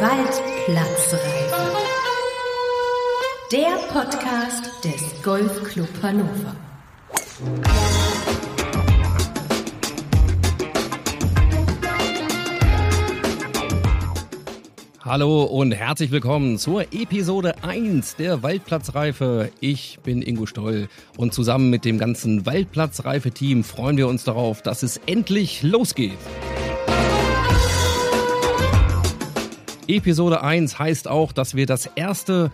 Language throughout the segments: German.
Waldplatzreife. Der Podcast des Golfclub Hannover. Hallo und herzlich willkommen zur Episode 1 der Waldplatzreife. Ich bin Ingo Stoll und zusammen mit dem ganzen Waldplatzreife-Team freuen wir uns darauf, dass es endlich losgeht. Episode 1 heißt auch, dass wir das erste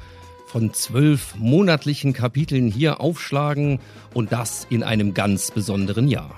von zwölf monatlichen Kapiteln hier aufschlagen und das in einem ganz besonderen Jahr.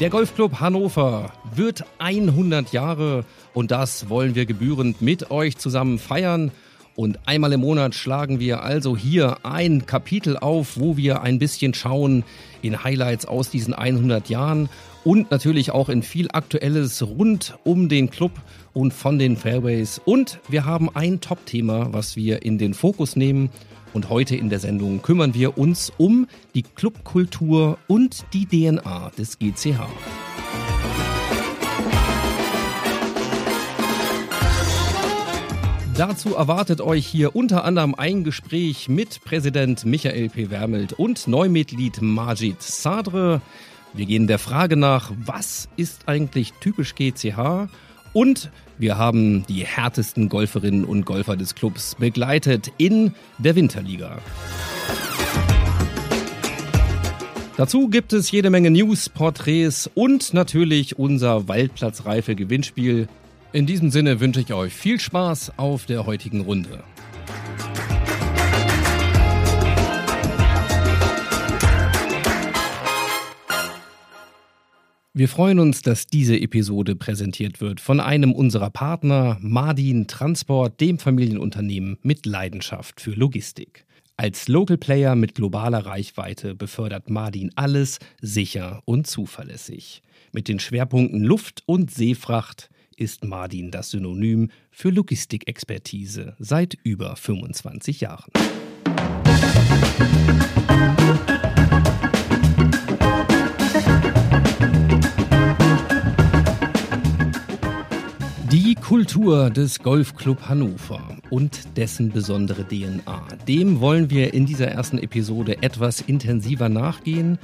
Der Golfclub Hannover wird 100 Jahre und das wollen wir gebührend mit euch zusammen feiern. Und einmal im Monat schlagen wir also hier ein Kapitel auf, wo wir ein bisschen schauen in Highlights aus diesen 100 Jahren und natürlich auch in viel Aktuelles rund um den Club und von den Fairways. Und wir haben ein Top-Thema, was wir in den Fokus nehmen. Und heute in der Sendung kümmern wir uns um die Clubkultur und die DNA des GCH. Dazu erwartet euch hier unter anderem ein Gespräch mit Präsident Michael P. Wermelt und Neumitglied Majid Sadre. Wir gehen der Frage nach, was ist eigentlich typisch GCH? Und wir haben die härtesten Golferinnen und Golfer des Clubs begleitet in der Winterliga. Dazu gibt es jede Menge News, Porträts und natürlich unser Waldplatzreife Gewinnspiel. In diesem Sinne wünsche ich euch viel Spaß auf der heutigen Runde. Wir freuen uns, dass diese Episode präsentiert wird von einem unserer Partner, Mardin Transport, dem Familienunternehmen mit Leidenschaft für Logistik. Als Local Player mit globaler Reichweite befördert Mardin alles sicher und zuverlässig. Mit den Schwerpunkten Luft- und Seefracht ist Mardin das Synonym für Logistikexpertise seit über 25 Jahren. Die Kultur des Golfclub Hannover und dessen besondere DNA. Dem wollen wir in dieser ersten Episode etwas intensiver nachgehen.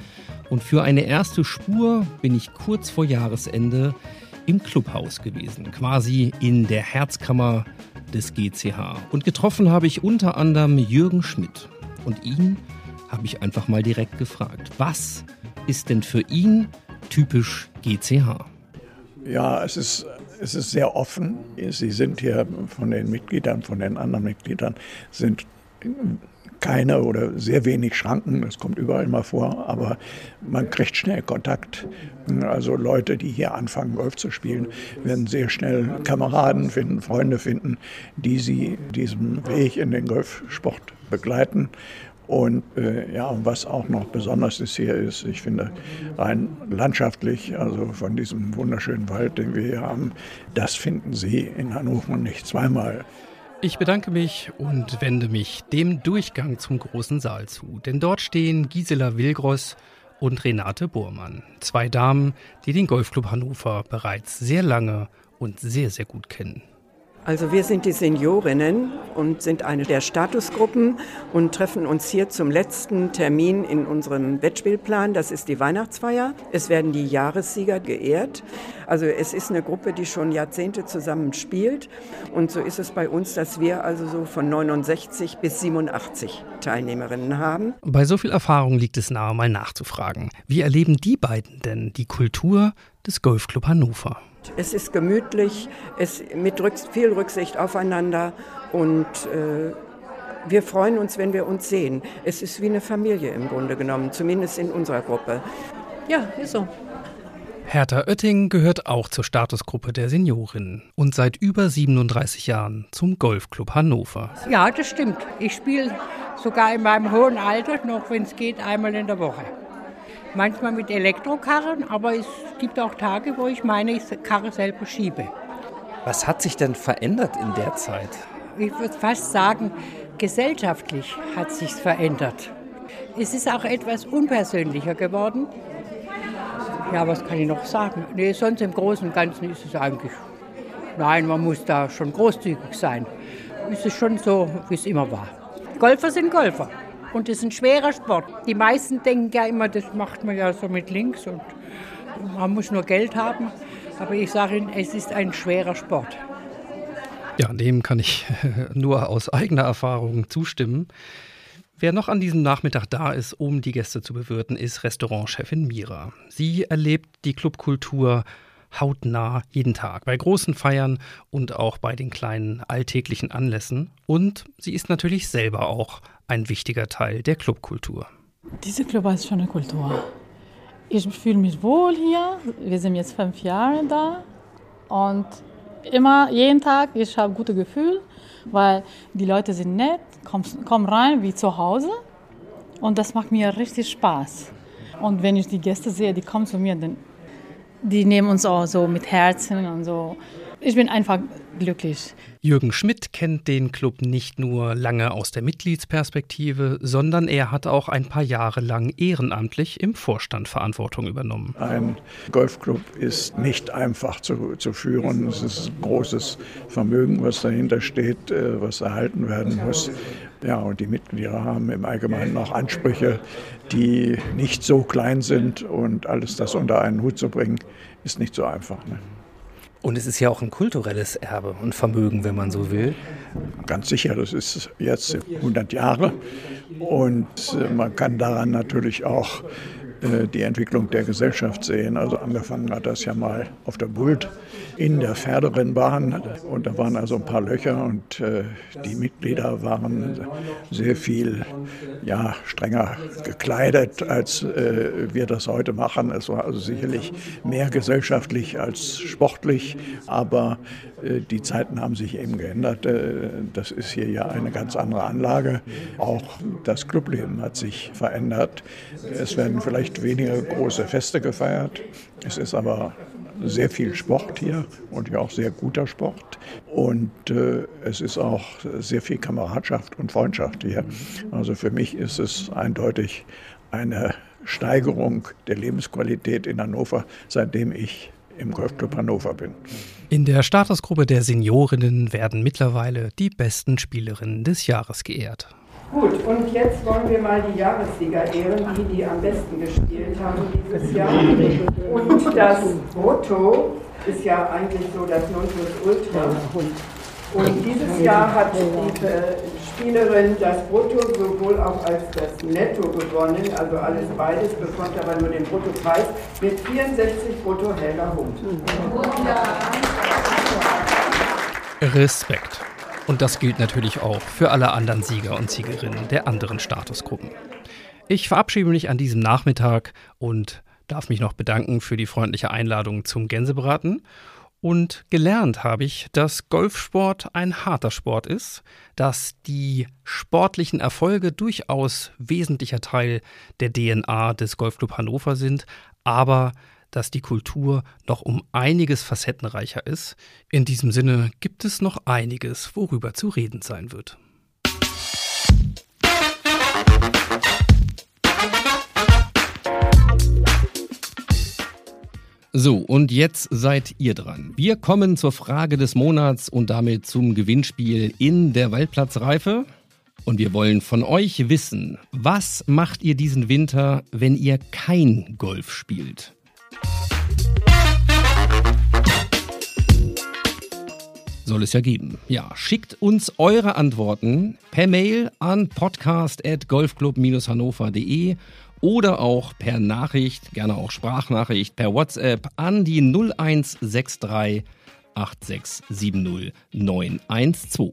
Und für eine erste Spur bin ich kurz vor Jahresende im Clubhaus gewesen, quasi in der Herzkammer des GCH. Und getroffen habe ich unter anderem Jürgen Schmidt. Und ihn habe ich einfach mal direkt gefragt, was ist denn für ihn typisch GCH? Ja, es ist, es ist sehr offen. Sie sind hier von den Mitgliedern, von den anderen Mitgliedern, sind keine oder sehr wenig Schranken, das kommt überall mal vor, aber man kriegt schnell Kontakt. Also Leute, die hier anfangen, Golf zu spielen, werden sehr schnell Kameraden finden, Freunde finden, die sie diesem Weg in den Golfsport begleiten. Und äh, ja, was auch noch besonders ist hier ist, ich finde, rein landschaftlich, also von diesem wunderschönen Wald, den wir hier haben, das finden Sie in Hannover nicht zweimal. Ich bedanke mich und wende mich dem Durchgang zum großen Saal zu, denn dort stehen Gisela Wilgross und Renate Bormann, zwei Damen, die den Golfclub Hannover bereits sehr lange und sehr, sehr gut kennen. Also wir sind die Seniorinnen und sind eine der Statusgruppen und treffen uns hier zum letzten Termin in unserem Wettspielplan. Das ist die Weihnachtsfeier. Es werden die Jahressieger geehrt. Also es ist eine Gruppe, die schon Jahrzehnte zusammen spielt. Und so ist es bei uns, dass wir also so von 69 bis 87 Teilnehmerinnen haben. Bei so viel Erfahrung liegt es nahe, mal nachzufragen. Wie erleben die beiden denn die Kultur des Golfclub Hannover? Es ist gemütlich, es mit viel Rücksicht aufeinander und äh, wir freuen uns, wenn wir uns sehen. Es ist wie eine Familie im Grunde genommen, zumindest in unserer Gruppe. Ja, ist so. Hertha Oetting gehört auch zur Statusgruppe der Seniorinnen und seit über 37 Jahren zum Golfclub Hannover. Ja, das stimmt. Ich spiele sogar in meinem hohen Alter noch, wenn es geht, einmal in der Woche. Manchmal mit Elektrokarren, aber es gibt auch Tage, wo ich meine Karre selber schiebe. Was hat sich denn verändert in der Zeit? Ich würde fast sagen, gesellschaftlich hat sich verändert. Es ist auch etwas unpersönlicher geworden. Ja, was kann ich noch sagen? Nee, sonst im Großen und Ganzen ist es eigentlich. Nein, man muss da schon großzügig sein. Es ist schon so, wie es immer war. Golfer sind Golfer. Und es ist ein schwerer Sport. Die meisten denken ja immer, das macht man ja so mit links und man muss nur Geld haben. Aber ich sage Ihnen, es ist ein schwerer Sport. Ja, dem kann ich nur aus eigener Erfahrung zustimmen. Wer noch an diesem Nachmittag da ist, um die Gäste zu bewirten, ist Restaurantchefin Mira. Sie erlebt die Clubkultur hautnah jeden Tag, bei großen Feiern und auch bei den kleinen alltäglichen Anlässen. Und sie ist natürlich selber auch ein wichtiger Teil der Clubkultur. Diese Club ist schon eine Kultur. Ich fühle mich wohl hier. Wir sind jetzt fünf Jahre da und immer, jeden Tag, ich habe gute Gefühl, weil die Leute sind nett, kommen, kommen rein wie zu Hause und das macht mir richtig Spaß. Und wenn ich die Gäste sehe, die kommen zu mir, dann, die nehmen uns auch so mit Herzen und so. Ich bin einfach glücklich. Jürgen Schmidt kennt den Club nicht nur lange aus der Mitgliedsperspektive, sondern er hat auch ein paar Jahre lang ehrenamtlich im Vorstand Verantwortung übernommen. Ein Golfclub ist nicht einfach zu, zu führen. Es ist ein großes Vermögen, was dahinter steht, äh, was erhalten werden muss. Ja, und die Mitglieder haben im Allgemeinen auch Ansprüche, die nicht so klein sind. Und alles das unter einen Hut zu bringen, ist nicht so einfach. Ne? Und es ist ja auch ein kulturelles Erbe und Vermögen, wenn man so will. Ganz sicher, das ist jetzt 100 Jahre. Und äh, man kann daran natürlich auch die Entwicklung der Gesellschaft sehen. Also angefangen hat das ja mal auf der Bult in der Pferderennbahn und da waren also ein paar Löcher und äh, die Mitglieder waren sehr viel ja, strenger gekleidet, als äh, wir das heute machen. Es war also sicherlich mehr gesellschaftlich als sportlich, aber äh, die Zeiten haben sich eben geändert. Äh, das ist hier ja eine ganz andere Anlage. Auch das Clubleben hat sich verändert. Es werden vielleicht weniger große Feste gefeiert. Es ist aber sehr viel Sport hier und ja auch sehr guter Sport. Und äh, es ist auch sehr viel Kameradschaft und Freundschaft hier. Also für mich ist es eindeutig eine Steigerung der Lebensqualität in Hannover, seitdem ich im Golfclub Hannover bin. In der Statusgruppe der Seniorinnen werden mittlerweile die besten Spielerinnen des Jahres geehrt. Gut, und jetzt wollen wir mal die Jahressieger ehren, die, die am besten gespielt haben dieses Jahr. Und das Brutto ist ja eigentlich so das Nonplusultra. Und dieses Jahr hat die äh, Spielerin das Brutto sowohl auch als das Netto gewonnen, also alles beides, bekommt aber nur den Bruttopreis mit 64 Brutto Helga Hund. Respekt. Und das gilt natürlich auch für alle anderen Sieger und Siegerinnen der anderen Statusgruppen. Ich verabschiede mich an diesem Nachmittag und darf mich noch bedanken für die freundliche Einladung zum Gänsebraten. Und gelernt habe ich, dass Golfsport ein harter Sport ist, dass die sportlichen Erfolge durchaus wesentlicher Teil der DNA des Golfclub Hannover sind, aber dass die Kultur noch um einiges facettenreicher ist. In diesem Sinne gibt es noch einiges, worüber zu reden sein wird. So, und jetzt seid ihr dran. Wir kommen zur Frage des Monats und damit zum Gewinnspiel in der Waldplatzreife. Und wir wollen von euch wissen, was macht ihr diesen Winter, wenn ihr kein Golf spielt? Soll es ja geben. Ja, schickt uns eure Antworten per Mail an podcast.golfclub-hannover.de oder auch per Nachricht, gerne auch Sprachnachricht, per WhatsApp an die 0163 8670 912.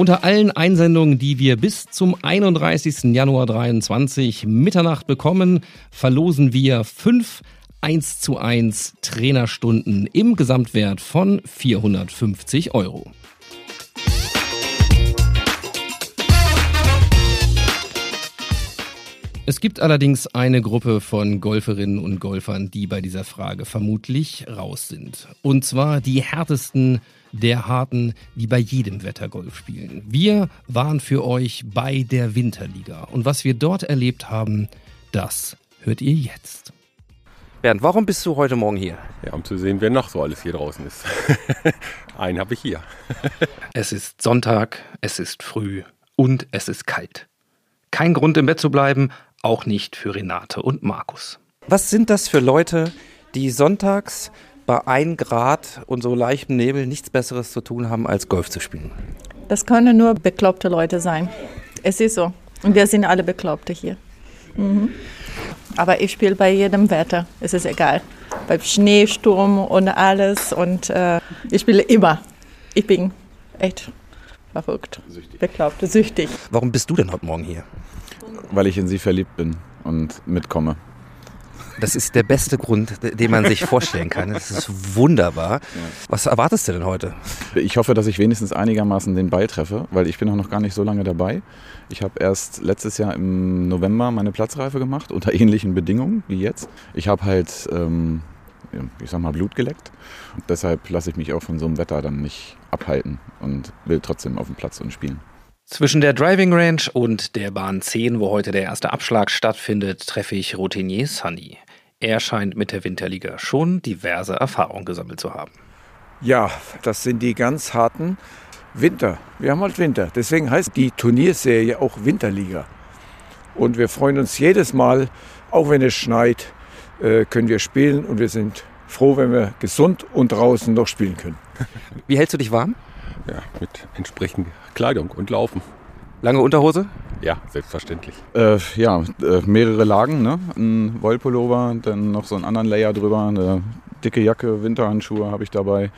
Unter allen Einsendungen, die wir bis zum 31. Januar 23 Mitternacht bekommen, verlosen wir fünf 1 zu 1 Trainerstunden im Gesamtwert von 450 Euro. Es gibt allerdings eine Gruppe von Golferinnen und Golfern, die bei dieser Frage vermutlich raus sind. Und zwar die härtesten der Harten, die bei jedem Wetter Golf spielen. Wir waren für euch bei der Winterliga. Und was wir dort erlebt haben, das hört ihr jetzt. Bernd, warum bist du heute Morgen hier? Ja, um zu sehen, wer noch so alles hier draußen ist. Einen habe ich hier. es ist Sonntag, es ist früh und es ist kalt. Kein Grund im Bett zu bleiben, auch nicht für Renate und Markus. Was sind das für Leute, die sonntags bei 1 Grad und so leichtem Nebel nichts Besseres zu tun haben, als Golf zu spielen? Das können nur bekloppte Leute sein. Es ist so. Und wir sind alle Bekloppte hier. Mhm. Aber ich spiele bei jedem Wetter. Es ist egal. Beim Schneesturm und alles. Und äh, ich spiele immer. Ich bin echt verrückt. Süchtig. Bekloppt, süchtig. Warum bist du denn heute Morgen hier? Weil ich in sie verliebt bin und mitkomme. Das ist der beste Grund, den man sich vorstellen kann. Das ist wunderbar. Was erwartest du denn heute? Ich hoffe, dass ich wenigstens einigermaßen den Ball treffe, weil ich bin auch noch gar nicht so lange dabei. Ich habe erst letztes Jahr im November meine Platzreife gemacht, unter ähnlichen Bedingungen wie jetzt. Ich habe halt, ähm, ich sag mal, Blut geleckt. Und deshalb lasse ich mich auch von so einem Wetter dann nicht abhalten und will trotzdem auf dem Platz und spielen. Zwischen der Driving Range und der Bahn 10, wo heute der erste Abschlag stattfindet, treffe ich Routinier Sunny. Er scheint mit der Winterliga schon diverse Erfahrungen gesammelt zu haben. Ja, das sind die ganz harten Winter. Wir haben halt Winter. Deswegen heißt die Turnierserie auch Winterliga. Und wir freuen uns jedes Mal, auch wenn es schneit, äh, können wir spielen und wir sind froh, wenn wir gesund und draußen noch spielen können. Wie hältst du dich warm? Ja, mit entsprechender Kleidung und Laufen. Lange Unterhose? Ja, selbstverständlich. Äh, ja, äh, mehrere Lagen, ne? Ein Wollpullover, dann noch so einen anderen Layer drüber, eine dicke Jacke, Winterhandschuhe habe ich dabei,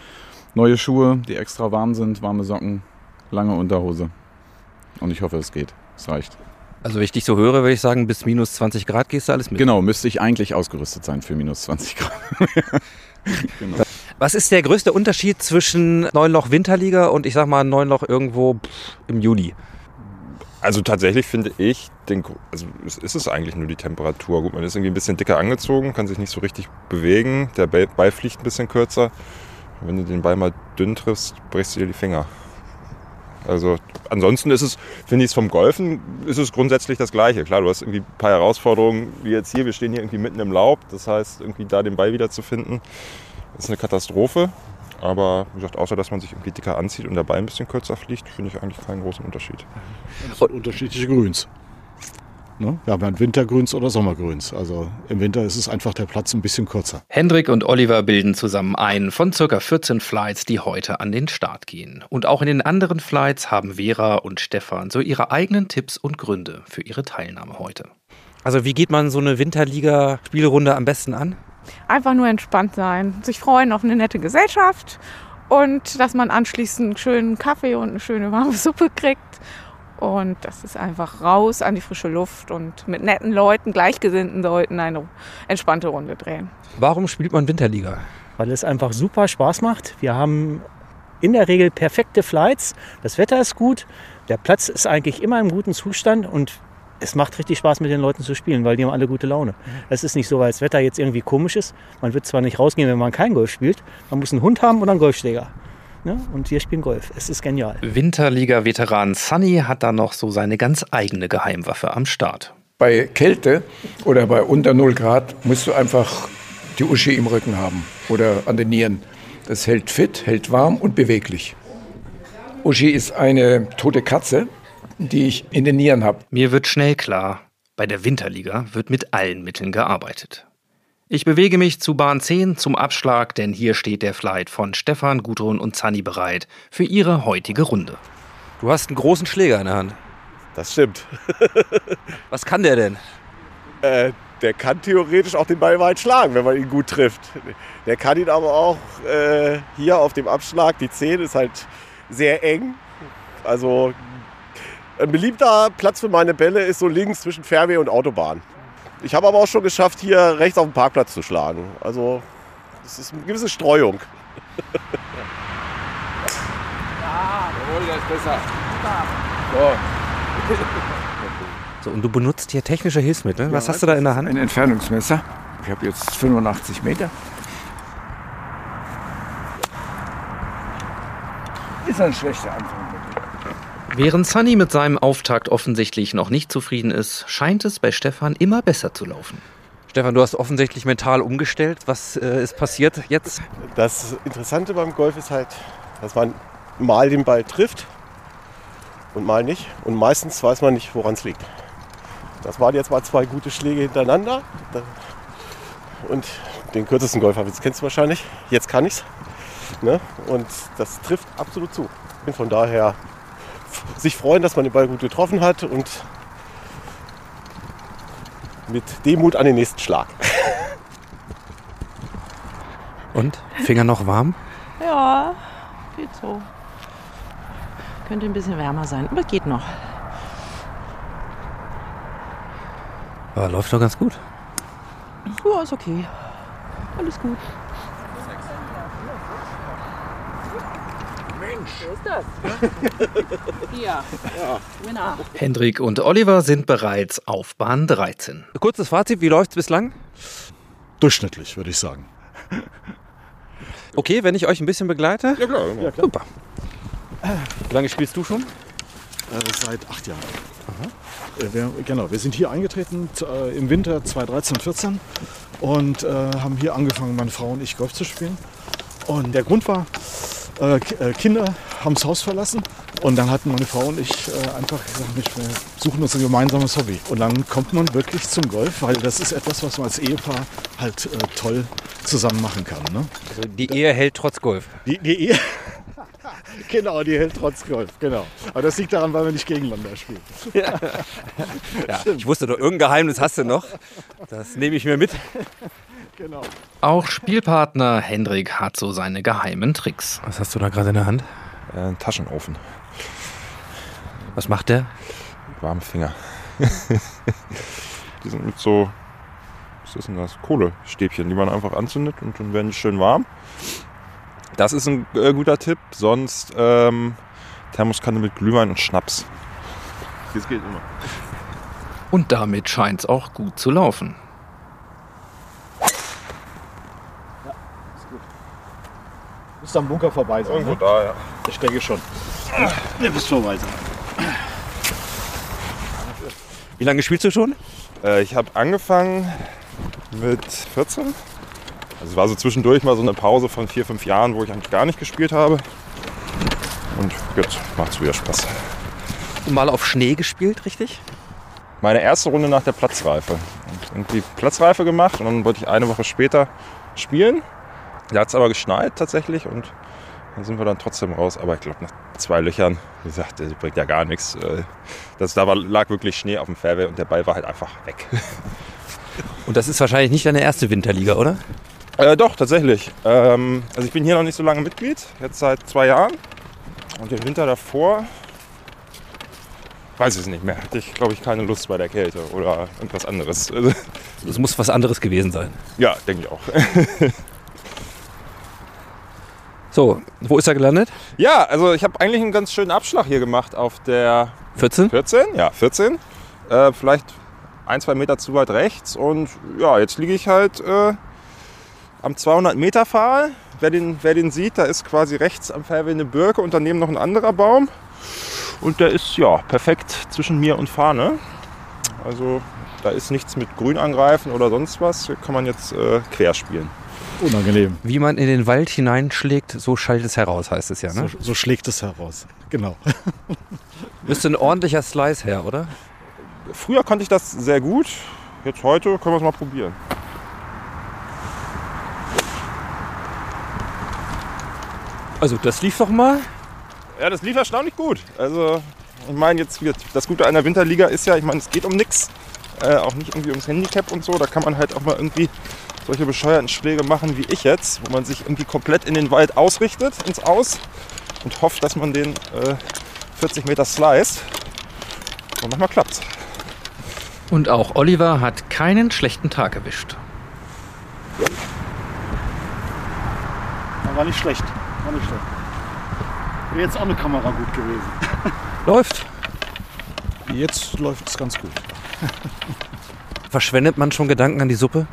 neue Schuhe, die extra warm sind, warme Socken, lange Unterhose. Und ich hoffe, es geht. Es reicht. Also wenn ich dich so höre, würde ich sagen, bis minus 20 Grad gehst du alles mit. Genau, müsste ich eigentlich ausgerüstet sein für minus 20 Grad. genau. Was ist der größte Unterschied zwischen Neunloch Winterliga und ich sag mal Neunloch irgendwo im Juli? Also tatsächlich finde ich, den, also es ist es eigentlich nur die Temperatur. Gut, man ist irgendwie ein bisschen dicker angezogen, kann sich nicht so richtig bewegen. Der Ball fliegt ein bisschen kürzer. Wenn du den Ball mal dünn triffst, brichst du dir die Finger. Also ansonsten ist es, finde ich es vom Golfen, ist es grundsätzlich das Gleiche. Klar, du hast irgendwie ein paar Herausforderungen, wie jetzt hier. Wir stehen hier irgendwie mitten im Laub. Das heißt, irgendwie da den Ball wieder zu finden, ist eine Katastrophe. Aber wie gesagt, außer dass man sich irgendwie dicker anzieht und dabei ein bisschen kürzer fliegt, finde ich eigentlich keinen großen Unterschied. Es sind unterschiedliche Grüns. Ne? Wir haben ja Wintergrüns oder Sommergrüns. Also im Winter ist es einfach der Platz ein bisschen kürzer. Hendrik und Oliver bilden zusammen einen von ca. 14 Flights, die heute an den Start gehen. Und auch in den anderen Flights haben Vera und Stefan so ihre eigenen Tipps und Gründe für ihre Teilnahme heute. Also wie geht man so eine Winterliga-Spielrunde am besten an? Einfach nur entspannt sein, sich freuen auf eine nette Gesellschaft und dass man anschließend einen schönen Kaffee und eine schöne warme Suppe kriegt. Und das ist einfach raus an die frische Luft und mit netten Leuten, gleichgesinnten Leuten eine entspannte Runde drehen. Warum spielt man Winterliga? Weil es einfach super Spaß macht. Wir haben in der Regel perfekte Flights. Das Wetter ist gut. Der Platz ist eigentlich immer im guten Zustand und es macht richtig Spaß, mit den Leuten zu spielen, weil die haben alle gute Laune. Es ist nicht so, weil das Wetter jetzt irgendwie komisch ist. Man wird zwar nicht rausgehen, wenn man kein Golf spielt. Man muss einen Hund haben oder einen Golfschläger. Ja, und wir spielen Golf. Es ist genial. Winterliga-Veteran Sunny hat da noch so seine ganz eigene Geheimwaffe am Start. Bei Kälte oder bei unter 0 Grad musst du einfach die Uschi im Rücken haben oder an den Nieren. Das hält fit, hält warm und beweglich. Uschi ist eine tote Katze, die ich in den Nieren habe. Mir wird schnell klar, bei der Winterliga wird mit allen Mitteln gearbeitet. Ich bewege mich zu Bahn 10 zum Abschlag, denn hier steht der Flight von Stefan, Gudrun und Zanni bereit für ihre heutige Runde. Du hast einen großen Schläger in der Hand. Das stimmt. Was kann der denn? Äh, der kann theoretisch auch den Ball weit schlagen, wenn man ihn gut trifft. Der kann ihn aber auch äh, hier auf dem Abschlag, die 10 ist halt sehr eng. Also ein beliebter Platz für meine Bälle ist so links zwischen Fairway und Autobahn. Ich habe aber auch schon geschafft, hier rechts auf dem Parkplatz zu schlagen. Also es ist eine gewisse Streuung. Ja, jawohl, der ist besser. So. So, und du benutzt hier technische Hilfsmittel. Was Ja, hast du da in der Hand? Ein Entfernungsmesser. Ich habe jetzt 85 Meter. Ist ein schlechter Anfang. Während Sunny mit seinem Auftakt offensichtlich noch nicht zufrieden ist, scheint es bei Stefan immer besser zu laufen. Stefan, du hast offensichtlich mental umgestellt. Was äh, ist passiert jetzt? Das Interessante beim Golf ist halt, dass man mal den Ball trifft und mal nicht. Und meistens weiß man nicht, woran es liegt. Das waren jetzt mal zwei gute Schläge hintereinander. Und den kürzesten Golfer, das kennst du wahrscheinlich. Jetzt kann ich's. Ne? Und das trifft absolut zu. Und von daher sich freuen, dass man den Ball gut getroffen hat und mit Demut an den nächsten Schlag. Und? Finger noch warm? Ja, geht so. Könnte ein bisschen wärmer sein, aber geht noch. Ja, läuft doch ganz gut. Ja, ist okay. Alles gut. Mensch. Wo ist das? Hier. Ja. Winner. Hendrik und Oliver sind bereits auf Bahn 13. Kurzes Fazit, wie läuft's bislang? Durchschnittlich, würde ich sagen. Okay, wenn ich euch ein bisschen begleite? Ja, klar. Ja, klar. Super. Wie lange spielst du schon? Äh, seit acht Jahren. Äh, Wir, genau, wir sind hier eingetreten äh, im Winter 2013, 14 und äh, haben hier angefangen, meine Frau und ich Golf zu spielen. Und der Grund war, äh, äh, Kinder haben das Haus verlassen und dann hatten meine Frau und ich äh, einfach gesagt, wir suchen uns ein gemeinsames Hobby. Und dann kommt man wirklich zum Golf, weil das ist etwas, was man als Ehepaar halt äh, toll zusammen machen kann. Ne? Also die Ehe hält trotz Golf. Die, die Ehe. genau, die hält trotz Golf, genau. Aber das liegt daran, weil wir nicht gegeneinander spielen. Ja. Ja, ich wusste doch, irgendein Geheimnis hast du noch. Das nehme ich mir mit. Genau. Auch Spielpartner Hendrik hat so seine geheimen Tricks. Was hast du da gerade in der Hand? Äh, ein Taschenofen. Was macht der? Warme Finger. die sind mit so, was ist denn das? Kohlestäbchen, die man einfach anzündet und dann werden die schön warm. Das ist ein äh, guter Tipp. Sonst ähm, Thermoskanne mit Glühwein und Schnaps. Das geht immer. Und damit scheint es auch gut zu laufen. Müsste am Bunker vorbei sein. Irgendwo ne? da, ja. Ich denke schon. Ihr müsst vorbei sein. Wie lange spielst du schon? Äh, ich habe angefangen mit 14. Also es war so zwischendurch mal so eine Pause von vier, fünf Jahren, wo ich eigentlich gar nicht gespielt habe. Und jetzt macht es wieder Spaß. Mal auf Schnee gespielt, richtig? Meine erste Runde nach der Platzreife. Und irgendwie Platzreife gemacht und dann wollte ich eine Woche später spielen. Da hat es aber geschneit tatsächlich und dann sind wir dann trotzdem raus. Aber ich glaube, nach zwei Löchern, wie gesagt, das bringt ja gar nichts. Äh, Das, da war, lag wirklich Schnee auf dem Fairway und der Ball war halt einfach weg. Und das ist wahrscheinlich nicht deine erste Winterliga, oder? Äh, doch, tatsächlich. Ähm, also ich bin hier noch nicht so lange Mitglied, jetzt seit zwei Jahren. Und den Winter davor, weiß ich es nicht mehr. Hatte ich, glaube ich, keine Lust bei der Kälte oder irgendwas anderes. Es muss was anderes gewesen sein. ja, denke ich auch. So, wo ist er gelandet? ja, also ich habe eigentlich einen ganz schönen Abschlag hier gemacht auf der 14? 14, ja, 14. Äh, vielleicht ein, zwei Meter zu weit rechts. Und ja, jetzt liege ich halt äh, am 200 Meter Pfahl. Wer den, wer den sieht, da ist quasi rechts am Fairway eine Birke und daneben noch ein anderer Baum. Und der ist ja perfekt zwischen mir und Fahne. Also da ist nichts mit Grün angreifen oder sonst was. Hier kann man jetzt äh, quer spielen. Unangenehm. Wie man in den Wald hineinschlägt, so schallt es heraus, heißt es ja. Ne? So, so schlägt es heraus. Genau. Müsste ein ordentlicher Slice her, oder? Früher konnte ich das sehr gut. Jetzt heute können wir es mal probieren. Also das lief doch mal. Ja, das lief erstaunlich gut. Also, ich meine, jetzt wird das Gute der Winterliga ist ja, ich meine, es geht um nichts. Äh, auch nicht irgendwie ums Handicap und so. Da kann man halt auch mal irgendwie solche bescheuerten Schläge machen wie ich jetzt, wo man sich irgendwie komplett in den Wald ausrichtet, ins Aus und hofft, dass man den äh, 40 Meter sliced. Und manchmal klappt's. Und auch Oliver hat keinen schlechten Tag erwischt. War nicht schlecht. War nicht schlecht. Wäre jetzt auch eine Kamera gut gewesen. Läuft. Jetzt läuft es ganz gut. Verschwendet man schon Gedanken an die Suppe?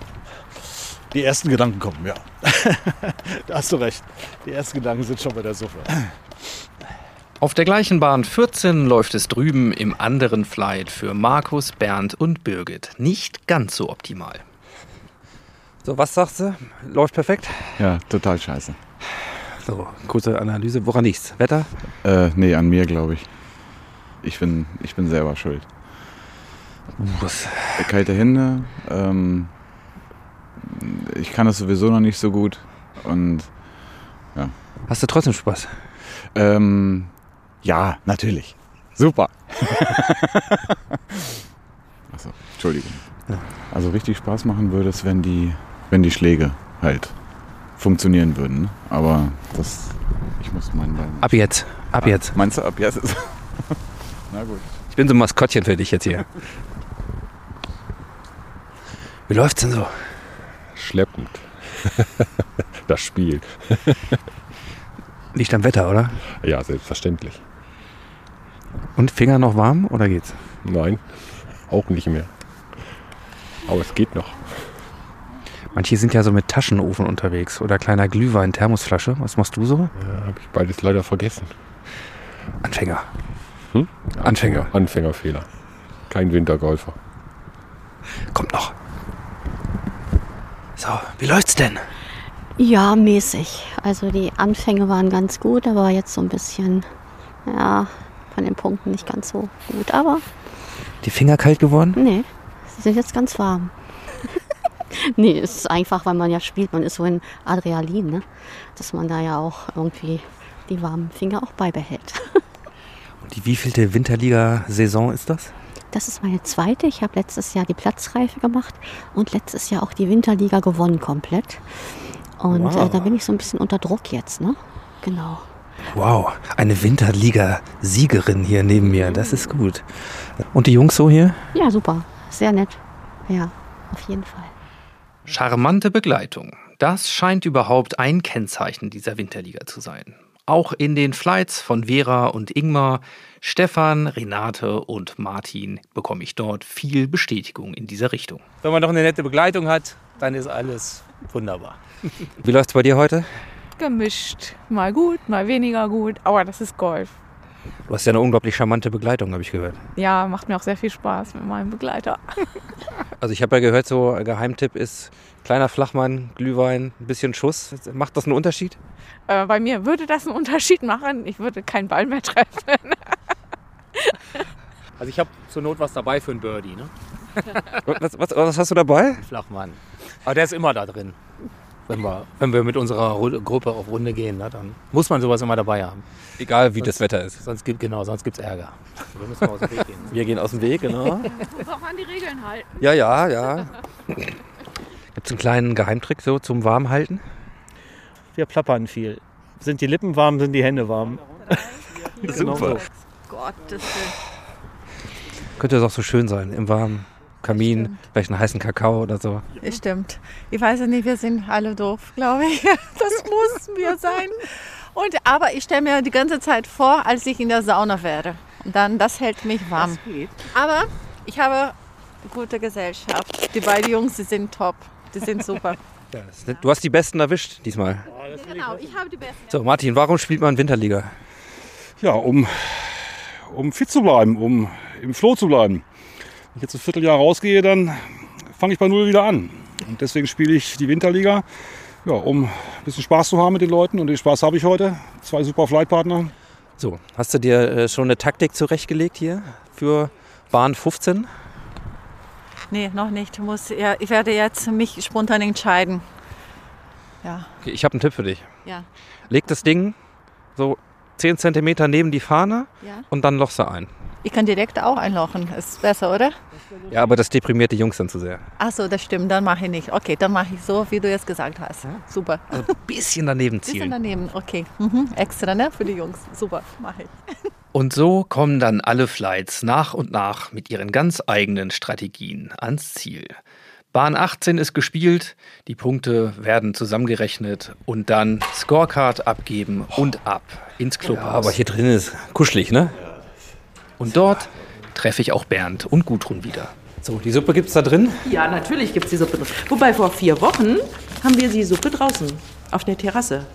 Die ersten Gedanken kommen, ja. da hast du recht. Die ersten Gedanken sind schon bei der Suppe. Auf der gleichen Bahn 14 läuft es drüben im anderen Flight für Markus, Bernd und Birgit. Nicht ganz so optimal. So, was sagst du? Läuft perfekt? Ja, total scheiße. So, kurze Analyse. Woran liegt's? Wetter? Äh, nee, an mir, glaube ich. Ich bin, ich bin selber schuld. Was? Kalte Hände. Ähm, ich kann das sowieso noch nicht so gut. Und ja. Hast du trotzdem Spaß? Ähm, ja, natürlich. Super. Achso, Entschuldigung. Also richtig Spaß machen würde es, wenn die, wenn die Schläge halt funktionieren würden. ne? Aber das, ich muss meinen Bein. Ab jetzt. Ab jetzt. Meinst du ab jetzt? Na gut. Ich bin so ein Maskottchen für dich jetzt hier. Wie läuft's denn so? Schleppend. das Spiel. Liegt am Wetter, oder? Ja, selbstverständlich. Und Finger noch warm oder geht's? Nein, auch nicht mehr. Aber es geht noch. Manche sind ja so mit Taschenofen unterwegs oder kleiner Glühwein, Thermosflasche. Was machst du so? Ja, habe ich beides leider vergessen. Anfänger. Hm? Anfänger. Anfängerfehler. Kein Wintergolfer. Kommt noch. So, wie läuft's denn? Ja, mäßig. Also die Anfänge waren ganz gut, aber jetzt so ein bisschen, ja, von den Punkten nicht ganz so gut. Aber Die Finger kalt geworden? nee, sie sind jetzt ganz warm. nee, es ist einfach, weil man ja spielt, man ist so in Adrenalin, ne? dass man da ja auch irgendwie die warmen Finger auch beibehält. Und die wievielte Winterliga-Saison ist das? Das ist meine zweite. Ich habe letztes Jahr die Platzreife gemacht und letztes Jahr auch die Winterliga gewonnen komplett. Und Wow. äh, da bin ich so ein bisschen unter Druck jetzt, ne? Genau. Wow, eine Winterliga-Siegerin hier neben mir. Das ist gut. Und die Jungs so hier? Ja, super. Sehr nett. Ja, auf jeden Fall. Charmante Begleitung. Das scheint überhaupt ein Kennzeichen dieser Winterliga zu sein. Auch in den Flights von Vera und Ingmar, Stefan, Renate und Martin bekomme ich dort viel Bestätigung in dieser Richtung. Wenn man noch eine nette Begleitung hat, dann ist alles wunderbar. Wie läuft's bei dir heute? Gemischt. Mal gut, mal weniger gut. Aber das ist Golf. Du hast ja eine unglaublich charmante Begleitung, habe ich gehört. Ja, macht mir auch sehr viel Spaß mit meinem Begleiter. Also ich habe ja gehört, so ein Geheimtipp ist kleiner Flachmann, Glühwein, ein bisschen Schuss. Macht das einen Unterschied? Äh, bei mir würde das einen Unterschied machen. Ich würde keinen Ball mehr treffen. Also ich habe zur Not was dabei für einen Birdie, ne? Was, was, was hast du dabei? Flachmann. Aber der ist immer da drin. Wenn wir, wenn wir mit unserer Ru- Gruppe auf Runde gehen, ne, dann muss man sowas immer dabei haben. Egal wie das Wetter ist. Sonst gibt genau, sonst gibt's Ärger. Wir müssen mal aus dem Weg gehen. Wir gehen aus dem Weg, genau. muss auch an die Regeln halten. Ja, ja, ja. Gibt es einen kleinen Geheimtrick so zum Warmhalten? Wir plappern viel. Sind die Lippen warm, sind die Hände warm. Genau Super. so. Gottes Könnte es auch so schön sein, im warmen Kamin, vielleicht einen heißen Kakao oder so. Das stimmt. Ich weiß ja nicht, wir sind alle doof, glaube ich. Das muss mir sein. Und, aber ich stelle mir die ganze Zeit vor, als ich in der Sauna wäre. Und dann, das hält mich warm. Aber ich habe gute Gesellschaft. Die beiden Jungs, die sind top. Die sind super. Du hast die Besten erwischt diesmal. genau, ich habe die besten. So, Martin, warum spielt man Winterliga? Ja, um, um fit zu bleiben, um im Flow zu bleiben. Wenn ich jetzt ein Vierteljahr rausgehe, dann fange ich bei Null wieder an. Und deswegen spiele ich die Winterliga, ja, um ein bisschen Spaß zu haben mit den Leuten. Und den Spaß habe ich heute. Zwei super Flightpartner. So, hast du dir äh, schon eine Taktik zurechtgelegt hier für Bahn 15? Nee, noch nicht. Ich Muss, ja, ich werde jetzt mich spontan entscheiden. Ja. Okay, ich habe einen Tipp für dich. Ja. Leg das Ding so 10 cm neben die Fahne Ja. und dann lochst du ein. Ich kann direkt auch einlochen. Ist besser, oder? Ja, aber das deprimiert die Jungs dann zu sehr. Ach so, das stimmt. Dann mache ich nicht. Okay, dann mache ich so, wie du jetzt gesagt hast. Super. Also ein bisschen daneben Bisschen zielen. daneben. Okay. Mhm. Extra, ne? Für die Jungs. Super. Mache ich. Und so kommen dann alle Flights nach und nach mit ihren ganz eigenen Strategien ans Ziel. Bahn 18 ist gespielt, die Punkte werden zusammengerechnet und dann Scorecard abgeben und ab ins Clubhaus. Ja, aber hier drin ist kuschelig, ne? Und dort treffe ich auch Bernd und Gudrun wieder. So, die Suppe gibt's da drin? Ja, natürlich gibt es die Suppe drin. Wobei vor vier Wochen haben wir die Suppe draußen auf der Terrasse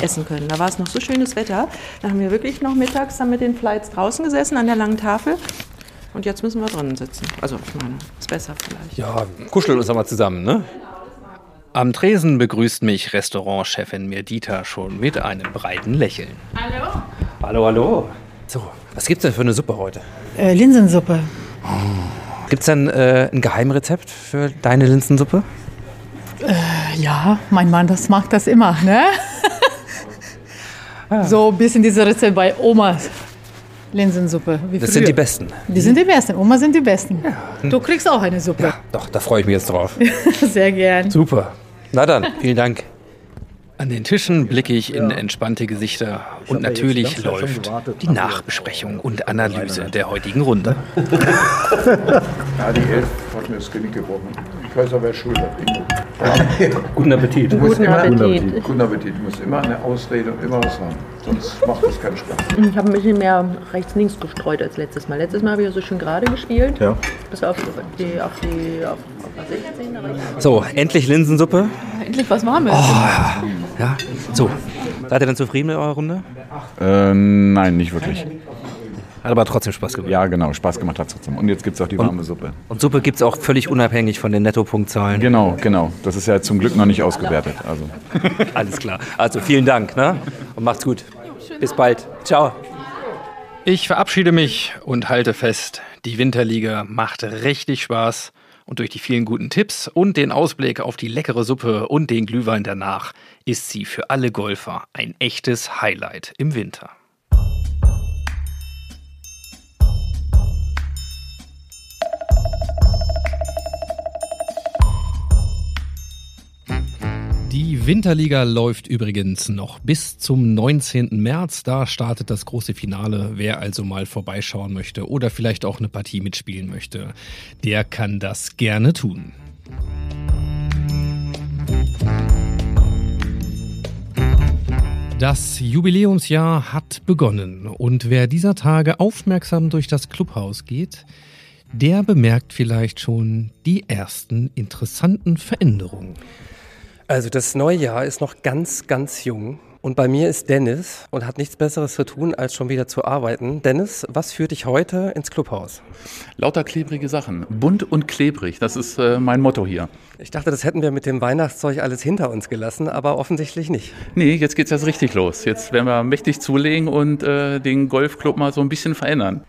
essen können. Da war es noch so schönes Wetter. Da haben wir wirklich noch mittags dann mit den Flights draußen gesessen an der langen Tafel. Und jetzt müssen wir drinnen sitzen. Also, ich meine, ist besser vielleicht. Ja, kuscheln uns mal zusammen, ne? Am Tresen begrüßt mich Restaurantchefin Mirdita schon mit einem breiten Lächeln. Hallo? Hallo, hallo. So, was gibt's denn für eine Suppe heute? Äh, Linsensuppe. Gibt's denn äh, ein Geheimrezept für deine Linsensuppe? Äh, ja, mein Mann, das mag das immer, ne? So ein bisschen diese Rezept bei Omas. Linsensuppe. wie Das früher. sind die besten. Die sind die besten. Oma sind die besten. Du kriegst auch eine Suppe. Doch, da freue ich mich jetzt drauf. Sehr gern. Super. Na dann, vielen Dank. An den Tischen blicke ich in entspannte Gesichter und ja natürlich läuft die Nachbesprechung und Analyse der heutigen Runde. Ja, die Elf hat mir das Genick gebrochen. Ich weiß aber, wer schuld hat. Guten Appetit. Du musst Guten immer, Appetit. Guten Appetit. Du musst immer eine Ausrede und immer was haben. Sonst macht das keinen Spaß. Ich habe ein bisschen mehr rechts-links gestreut als letztes Mal. Letztes Mal habe ich ja so schön gerade gespielt. Ja. Bis auf die, auf die, auf, auf 16. aber ich- So, endlich Linsensuppe. Endlich was Warmes. Oh, ja. So, seid ihr denn zufrieden mit eurer Runde? Äh, nein, nicht wirklich. Hat aber trotzdem Spaß gemacht. Ja, genau, Spaß gemacht hat trotzdem. Und jetzt gibt es auch die warme Suppe. Und Suppe gibt's auch völlig unabhängig von den Nettopunktzahlen. Genau, genau. Das ist ja zum Glück noch nicht ausgewertet. Also. Alles klar. Also vielen Dank ne? und macht's gut. Bis bald. Ciao. Ich verabschiede mich und halte fest, die Winterliga macht richtig Spaß und durch die vielen guten Tipps und den Ausblick auf die leckere Suppe und den Glühwein danach ist sie für alle Golfer ein echtes Highlight im Winter. Die Winterliga läuft übrigens noch bis zum 19. März. Da startet das große Finale. Wer also mal vorbeischauen möchte oder vielleicht auch eine Partie mitspielen möchte, der kann das gerne tun. Das Jubiläumsjahr hat begonnen und wer dieser Tage aufmerksam durch das Clubhaus geht, der bemerkt vielleicht schon die ersten interessanten Veränderungen. Also das neue Jahr ist noch ganz, ganz jung. Und bei mir ist Dennis und hat nichts Besseres zu tun, als schon wieder zu arbeiten. Dennis, was führt dich heute ins Clubhaus? Lauter klebrige Sachen. Bunt und klebrig, das ist äh, mein Motto hier. Ich dachte, das hätten wir mit dem Weihnachtszeug alles hinter uns gelassen, aber offensichtlich nicht. Nee, jetzt geht's erst richtig los. Jetzt werden wir mächtig zulegen und äh, den Golfclub mal so ein bisschen verändern.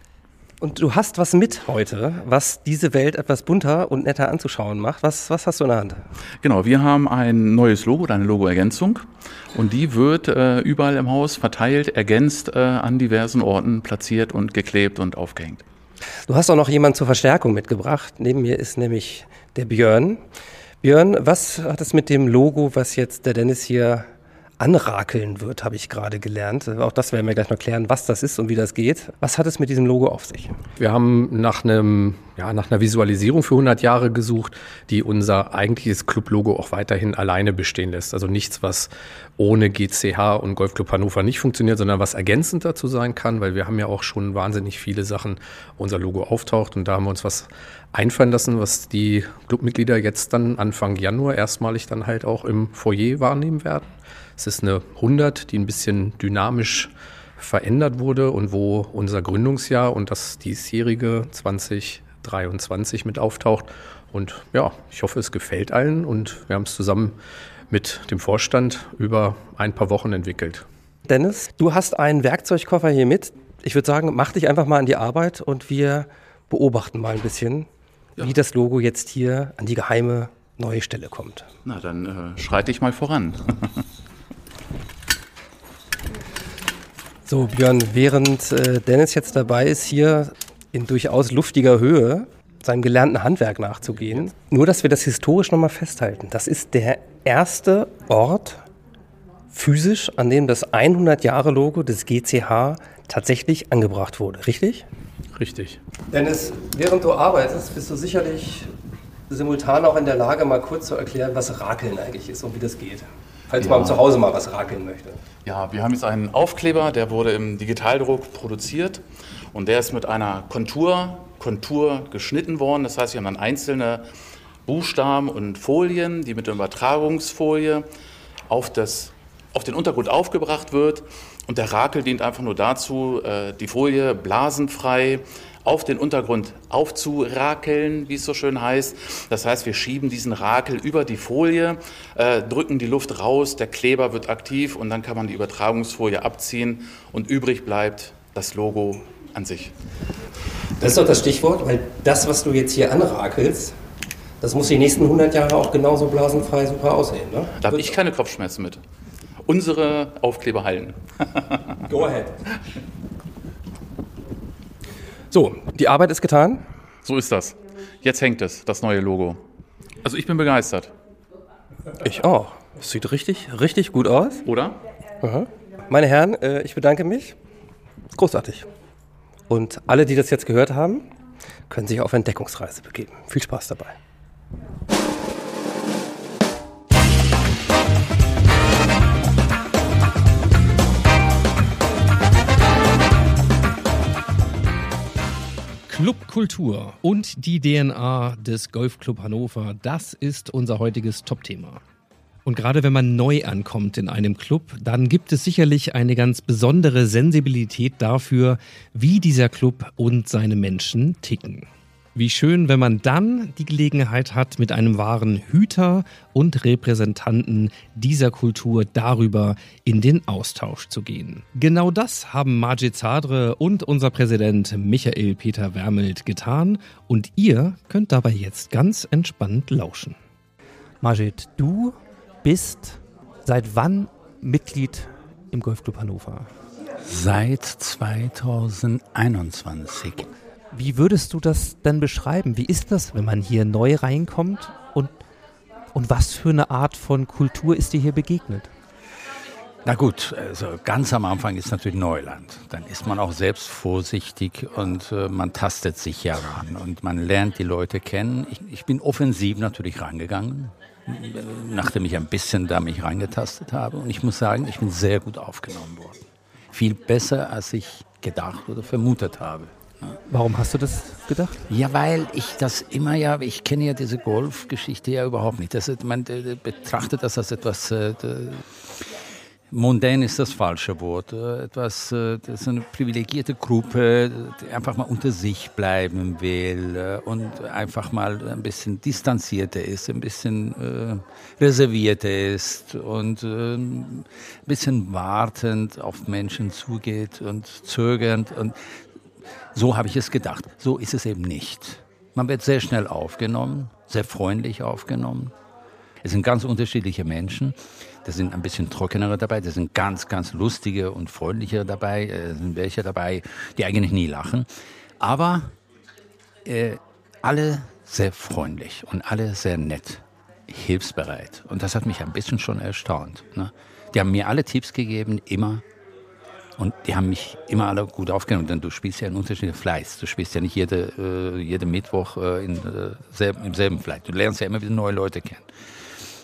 Und du hast was mit heute, was diese Welt etwas bunter und netter anzuschauen macht. Was, was hast du in der Hand? Genau, wir haben ein neues Logo, eine Logoergänzung. Und die wird äh, überall im Haus verteilt, ergänzt, äh, an diversen Orten platziert und geklebt und aufgehängt. Du hast auch noch jemanden zur Verstärkung mitgebracht. Neben mir ist nämlich der Björn. Björn, was hat es mit dem Logo, was jetzt der Dennis hier anrakeln wird, habe ich gerade gelernt. Auch das werden wir gleich noch klären, was das ist und wie das geht. Was hat es mit diesem Logo auf sich? Wir haben nach, einem, ja, nach einer Visualisierung für 100 Jahre gesucht, die unser eigentliches Club-Logo auch weiterhin alleine bestehen lässt. Also nichts, was ohne GCH und Golfclub Hannover nicht funktioniert, sondern was ergänzend dazu sein kann, weil wir haben ja auch schon wahnsinnig viele Sachen, wo unser Logo auftaucht und da haben wir uns was einfallen lassen, was die Clubmitglieder jetzt dann Anfang Januar erstmalig dann halt auch im Foyer wahrnehmen werden. Es ist eine 100, die ein bisschen dynamisch verändert wurde und wo unser Gründungsjahr und das diesjährige 2023 mit auftaucht. Und ja, ich hoffe, es gefällt allen und wir haben es zusammen mit dem Vorstand über ein paar Wochen entwickelt. Dennis, du hast einen Werkzeugkoffer hier mit. Ich würde sagen, mach dich einfach mal an die Arbeit und wir beobachten mal ein bisschen, wie das Logo jetzt hier an die geheime neue Stelle kommt. Na, dann äh, schreite ich mal voran. So, Björn, während äh, Dennis jetzt dabei ist, hier in durchaus luftiger Höhe seinem gelernten Handwerk nachzugehen, nur dass wir das historisch nochmal festhalten. Das ist der erste Ort physisch, an dem das 100-Jahre-Logo des GCH tatsächlich angebracht wurde, richtig? Richtig. Dennis, während du arbeitest, bist du sicherlich simultan auch in der Lage, mal kurz zu erklären, was Rakeln eigentlich ist und wie das geht. Falls Ja. man zu Hause mal was rakeln möchte. Ja, wir haben jetzt einen Aufkleber, der wurde im Digitaldruck produziert und der ist mit einer Kontur Kontur geschnitten worden. Das heißt, wir haben dann einzelne Buchstaben und Folien, die mit der Übertragungsfolie auf, das, auf den Untergrund aufgebracht wird. Und der Rakel dient einfach nur dazu, äh, die Folie blasenfrei auf den Untergrund aufzurakeln, wie es so schön heißt. Das heißt, wir schieben diesen Rakel über die Folie, äh, drücken die Luft raus, der Kleber wird aktiv und dann kann man die Übertragungsfolie abziehen und übrig bleibt das Logo an sich. Das ist doch das Stichwort, weil das, was du jetzt hier anrakelst, das muss die nächsten 100 Jahre auch genauso blasenfrei super aussehen. Ne? Da habe ich keine Kopfschmerzen mit. Unsere Aufkleber halten. Go ahead. So, die Arbeit ist getan. So ist das. Jetzt hängt es, das neue Logo. Also ich bin begeistert. Ich auch. Es sieht richtig, richtig gut aus. Oder? Aha. Meine Herren, äh, ich bedanke mich. Großartig. Und alle, die das jetzt gehört haben, können sich auf Entdeckungsreise begeben. Viel Spaß dabei. Clubkultur und die DNA des Golfclub Hannover, das ist unser heutiges Topthema. Und gerade wenn man neu ankommt in einem Club, dann gibt es sicherlich eine ganz besondere Sensibilität dafür, wie dieser Club und seine Menschen ticken. Wie schön, wenn man dann die Gelegenheit hat, mit einem wahren Hüter und Repräsentanten dieser Kultur darüber in den Austausch zu gehen. Genau das haben Majid Zadre und unser Präsident Michael Peter Wermelt getan und ihr könnt dabei jetzt ganz entspannt lauschen. Majid, du bist seit wann Mitglied im Golfclub Hannover? Seit 2021. Wie würdest du das denn beschreiben? Wie ist das, wenn man hier neu reinkommt? Und, und was für eine Art von Kultur ist dir hier begegnet? Na gut, also ganz am Anfang ist natürlich Neuland. Dann ist man auch selbst vorsichtig und äh, man tastet sich ja ran und man lernt die Leute kennen. Ich, ich bin offensiv natürlich rangegangen, nachdem ich ein bisschen da mich reingetastet habe. Und ich muss sagen, ich bin sehr gut aufgenommen worden. Viel besser, als ich gedacht oder vermutet habe. Warum hast du das gedacht? Ja, weil ich das immer ja, ich kenne ja diese Golfgeschichte ja überhaupt nicht. Das, man äh, betrachtet das als etwas, äh, mondän ist das falsche Wort, äh, etwas, äh, das ist eine privilegierte Gruppe, die einfach mal unter sich bleiben will und einfach mal ein bisschen distanzierter ist, ein bisschen äh, reservierter ist und äh, ein bisschen wartend auf Menschen zugeht und zögernd und so habe ich es gedacht. So ist es eben nicht. Man wird sehr schnell aufgenommen, sehr freundlich aufgenommen. Es sind ganz unterschiedliche Menschen. Da sind ein bisschen trockenere dabei, da sind ganz, ganz lustige und freundliche dabei, es sind welche dabei, die eigentlich nie lachen. Aber äh, alle sehr freundlich und alle sehr nett, hilfsbereit. Und das hat mich ein bisschen schon erstaunt. Ne? Die haben mir alle Tipps gegeben, immer und die haben mich immer alle gut aufgenommen, denn du spielst ja in unterschiedlichen Flights. Du spielst ja nicht jede, äh, jeden Mittwoch äh, in, äh, selben, im selben Flight. Du lernst ja immer wieder neue Leute kennen.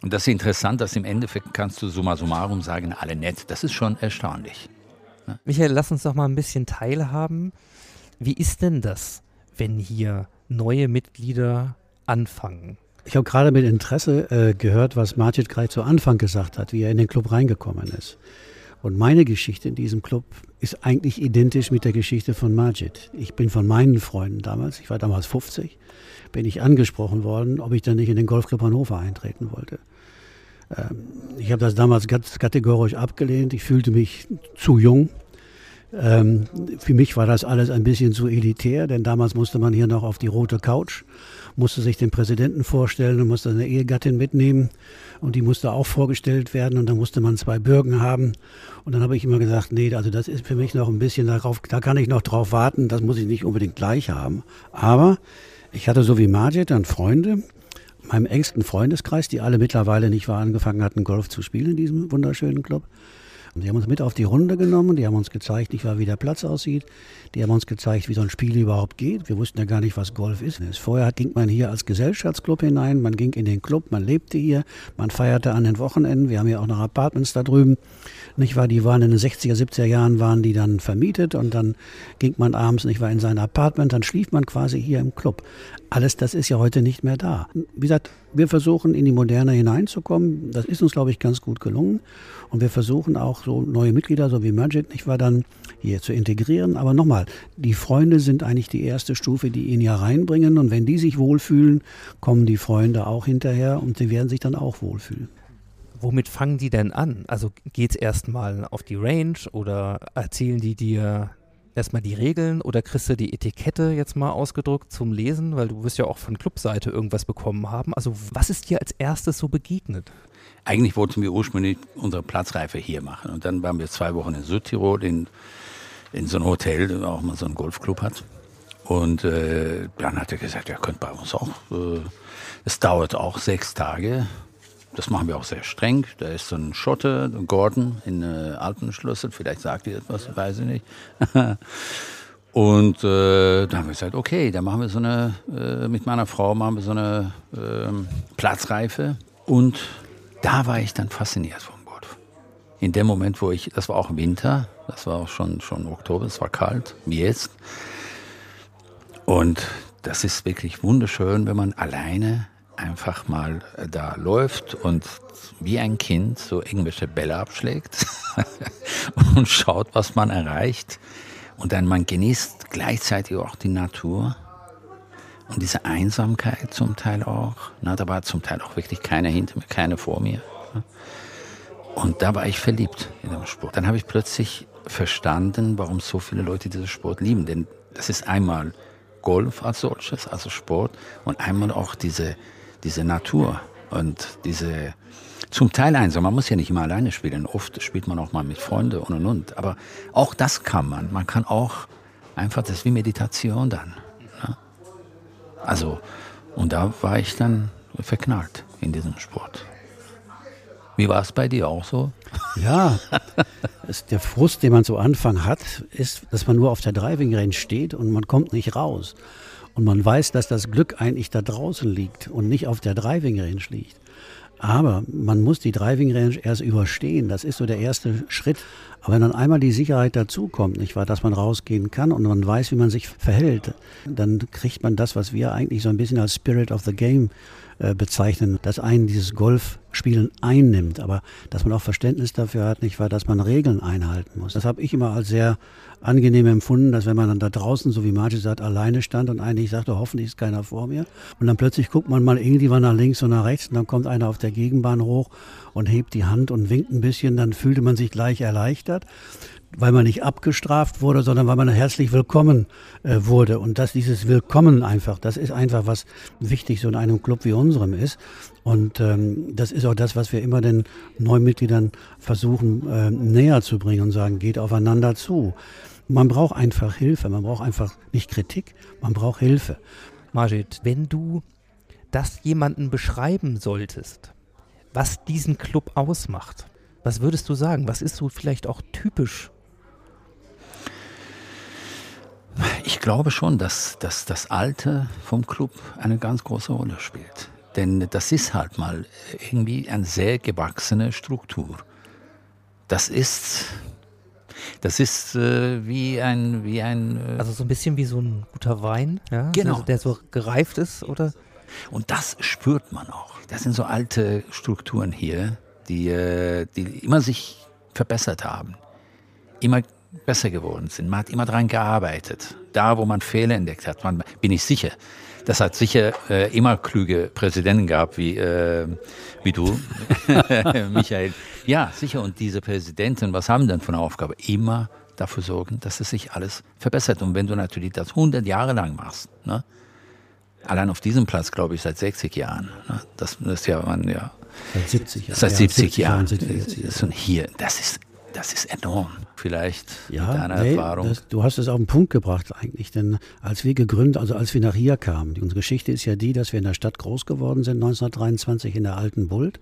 Und das ist interessant, dass im Endeffekt kannst du summa summarum sagen, alle nett. Das ist schon erstaunlich. Ne? Michael, lass uns doch mal ein bisschen teilhaben. Wie ist denn das, wenn hier neue Mitglieder anfangen? Ich habe gerade mit Interesse äh, gehört, was Margit gerade zu Anfang gesagt hat, wie er in den Club reingekommen ist. Und meine Geschichte in diesem Club ist eigentlich identisch mit der Geschichte von Majid. Ich bin von meinen Freunden damals, ich war damals 50, bin ich angesprochen worden, ob ich dann nicht in den Golfclub Hannover eintreten wollte. Ähm, ich habe das damals ganz kategorisch abgelehnt. Ich fühlte mich zu jung. Ähm, für mich war das alles ein bisschen zu elitär, denn damals musste man hier noch auf die rote Couch, musste sich den Präsidenten vorstellen und musste eine Ehegattin mitnehmen und die musste auch vorgestellt werden und dann musste man zwei Bürgen haben und dann habe ich immer gesagt, nee, also das ist für mich noch ein bisschen darauf, da kann ich noch drauf warten, das muss ich nicht unbedingt gleich haben. Aber ich hatte so wie Majid dann Freunde, meinem engsten Freundeskreis, die alle mittlerweile nicht wahr angefangen hatten, Golf zu spielen in diesem wunderschönen Club. Und die haben uns mit auf die Runde genommen, die haben uns gezeigt, nicht wie der Platz aussieht, die haben uns gezeigt, wie so ein Spiel überhaupt geht. Wir wussten ja gar nicht, was Golf ist. Vorher ging man hier als Gesellschaftsclub hinein, man ging in den Club, man lebte hier, man feierte an den Wochenenden. Wir haben ja auch noch Apartments da drüben, nicht wahr? Die waren in den 60er, 70er Jahren waren die dann vermietet und dann ging man abends, nicht wahr, in sein Apartment, dann schlief man quasi hier im Club. Alles das ist ja heute nicht mehr da. Wie gesagt, wir versuchen in die Moderne hineinzukommen. Das ist uns, glaube ich, ganz gut gelungen. Und wir versuchen auch so neue Mitglieder, so wie Majid, nicht wahr, dann hier zu integrieren. Aber nochmal, die Freunde sind eigentlich die erste Stufe, die ihn ja reinbringen. Und wenn die sich wohlfühlen, kommen die Freunde auch hinterher und sie werden sich dann auch wohlfühlen. Womit fangen die denn an? Also geht es erstmal auf die Range oder erzählen die dir erstmal die Regeln oder kriegst du die Etikette jetzt mal ausgedruckt zum Lesen, weil du wirst ja auch von Clubseite irgendwas bekommen haben. Also was ist dir als erstes so begegnet? Eigentlich wollten wir ursprünglich unsere Platzreife hier machen und dann waren wir zwei Wochen in Südtirol in, in so einem Hotel, das auch mal so einen Golfclub hat. Und äh, dann hat er gesagt, er könnte bei uns auch. Äh, es dauert auch sechs Tage. Das machen wir auch sehr streng. Da ist so ein Schotte, Gordon in äh, Alpenschlüssel. Vielleicht sagt ihr etwas, weiß ich nicht. Und äh, da haben wir gesagt, okay, dann machen wir so eine, äh, mit meiner Frau machen wir so eine äh, Platzreife. Und da war ich dann fasziniert vom Golf. In dem Moment, wo ich, das war auch Winter, das war auch schon, schon Oktober, es war kalt, wie jetzt. Und das ist wirklich wunderschön, wenn man alleine einfach mal da läuft und wie ein Kind so irgendwelche Bälle abschlägt und schaut, was man erreicht. Und dann man genießt gleichzeitig auch die Natur und diese Einsamkeit zum Teil auch. Na, da war zum Teil auch wirklich keiner hinter mir, keiner vor mir. Und da war ich verliebt in den Sport. Dann habe ich plötzlich verstanden, warum so viele Leute diesen Sport lieben. Denn das ist einmal Golf als solches, also Sport, und einmal auch diese, diese Natur und diese zum Teil einsam. Man muss ja nicht immer alleine spielen. Oft spielt man auch mal mit Freunden und und und. Aber auch das kann man. Man kann auch einfach, das ist wie Meditation dann. Ne? Also, und da war ich dann verknallt in diesem Sport. Wie war es bei dir auch so? Ja, es, der Frust, den man zu Anfang hat, ist, dass man nur auf der Driving Range steht und man kommt nicht raus. Und man weiß, dass das Glück eigentlich da draußen liegt und nicht auf der Driving Range liegt. Aber man muss die Driving Range erst überstehen. Das ist so der erste Schritt. Aber wenn dann einmal die Sicherheit dazukommt, nicht wahr, dass man rausgehen kann und man weiß, wie man sich verhält, dann kriegt man das, was wir eigentlich so ein bisschen als Spirit of the Game bezeichnen, dass einen dieses Golfspielen einnimmt, aber dass man auch Verständnis dafür hat, nicht wahr, dass man Regeln einhalten muss. Das habe ich immer als sehr angenehm empfunden, dass wenn man dann da draußen, so wie Margie sagt, alleine stand und eigentlich sagte, hoffentlich ist keiner vor mir. Und dann plötzlich guckt man mal irgendwann nach links und nach rechts und dann kommt einer auf der Gegenbahn hoch und hebt die Hand und winkt ein bisschen, dann fühlte man sich gleich erleichtert weil man nicht abgestraft wurde, sondern weil man herzlich willkommen äh, wurde. Und dass dieses Willkommen einfach, das ist einfach was wichtig so in einem Club wie unserem ist. Und ähm, das ist auch das, was wir immer den Neumitgliedern versuchen äh, näher zu bringen und sagen, geht aufeinander zu. Man braucht einfach Hilfe, man braucht einfach nicht Kritik, man braucht Hilfe. Majid, wenn du das jemanden beschreiben solltest, was diesen Club ausmacht, was würdest du sagen? Was ist so vielleicht auch typisch Ich glaube schon, dass, dass das Alte vom Club eine ganz große Rolle spielt. Denn das ist halt mal irgendwie eine sehr gewachsene Struktur. Das ist, das ist äh, wie ein, wie ein. Äh also so ein bisschen wie so ein guter Wein, ja? Genau. Also der so gereift ist, oder? Und das spürt man auch. Das sind so alte Strukturen hier, die, äh, die immer sich verbessert haben. Immer besser geworden sind. Man hat immer daran gearbeitet. Da, wo man Fehler entdeckt hat, man, bin ich sicher. Das hat sicher äh, immer klüge Präsidenten gehabt, wie, äh, wie du, Michael. Ja, sicher. Und diese Präsidenten, was haben denn von der Aufgabe? Immer dafür sorgen, dass es sich alles verbessert. Und wenn du natürlich das 100 Jahre lang machst, ne? allein auf diesem Platz, glaube ich, seit 60 Jahren, ne? das, das ist ja, man, ja. Seit 70 Jahren. Seit 70 ja, Jahren. 70 Jahren sind wir jetzt Und hier, das ist das ist enorm. Vielleicht ja, mit deiner nee, Erfahrung. Das, du hast es auf den Punkt gebracht eigentlich, denn als wir gegründet, also als wir nach hier kamen, unsere Geschichte ist ja die, dass wir in der Stadt groß geworden sind, 1923 in der alten Bult.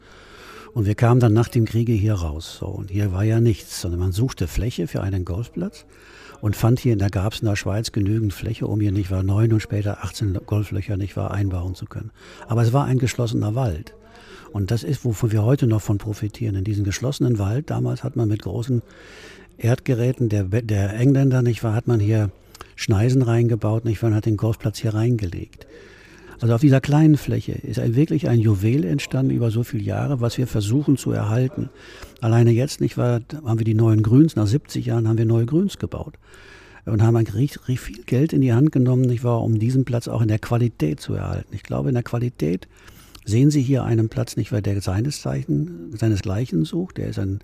Und wir kamen dann nach dem Kriege hier raus. So, und hier war ja nichts, sondern man suchte Fläche für einen Golfplatz und fand hier, da gab es in der Schweiz genügend Fläche, um hier nicht wahr neun und später 18 Golflöcher nicht wahr einbauen zu können. Aber es war ein geschlossener Wald. Und das ist, wovon wir heute noch von profitieren. In diesem geschlossenen Wald, damals hat man mit großen Erdgeräten der, der Engländer, nicht wahr, hat man hier Schneisen reingebaut, nicht wahr, und hat den Golfplatz hier reingelegt. Also auf dieser kleinen Fläche ist ein, wirklich ein Juwel entstanden über so viele Jahre, was wir versuchen zu erhalten. Alleine jetzt nicht wahr, haben wir die neuen Grüns, nach 70 Jahren haben wir neue Grüns gebaut und haben richtig, viel Geld in die Hand genommen, nicht wahr, um diesen Platz auch in der Qualität zu erhalten. Ich glaube, in der Qualität sehen Sie hier einen Platz, nicht wahr, der seinesgleichen, seinesgleichen sucht. Der ist ein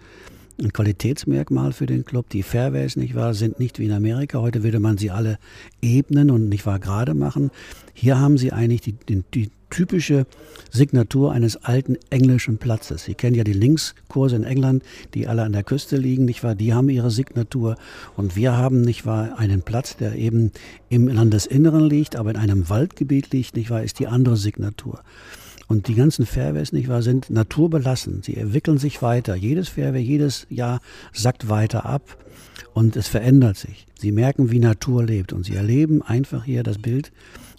ein Qualitätsmerkmal für den Club. Die Fairways, nicht wahr, sind nicht wie in Amerika. Heute würde man sie alle ebnen und nicht wahr gerade machen. Hier haben sie eigentlich die, die, die typische Signatur eines alten englischen Platzes. Sie kennen ja die Linkskurse in England, die alle an der Küste liegen, nicht wahr? Die haben ihre Signatur und wir haben, nicht wahr, einen Platz, der eben im Landesinneren liegt, aber in einem Waldgebiet liegt, nicht wahr, ist die andere Signatur. Und die ganzen Fairways, nicht wahr, sind naturbelassen. Sie entwickeln sich weiter. Jedes Fairway, jedes Jahr sackt weiter ab und es verändert sich. Sie merken, wie Natur lebt und sie erleben einfach hier das Bild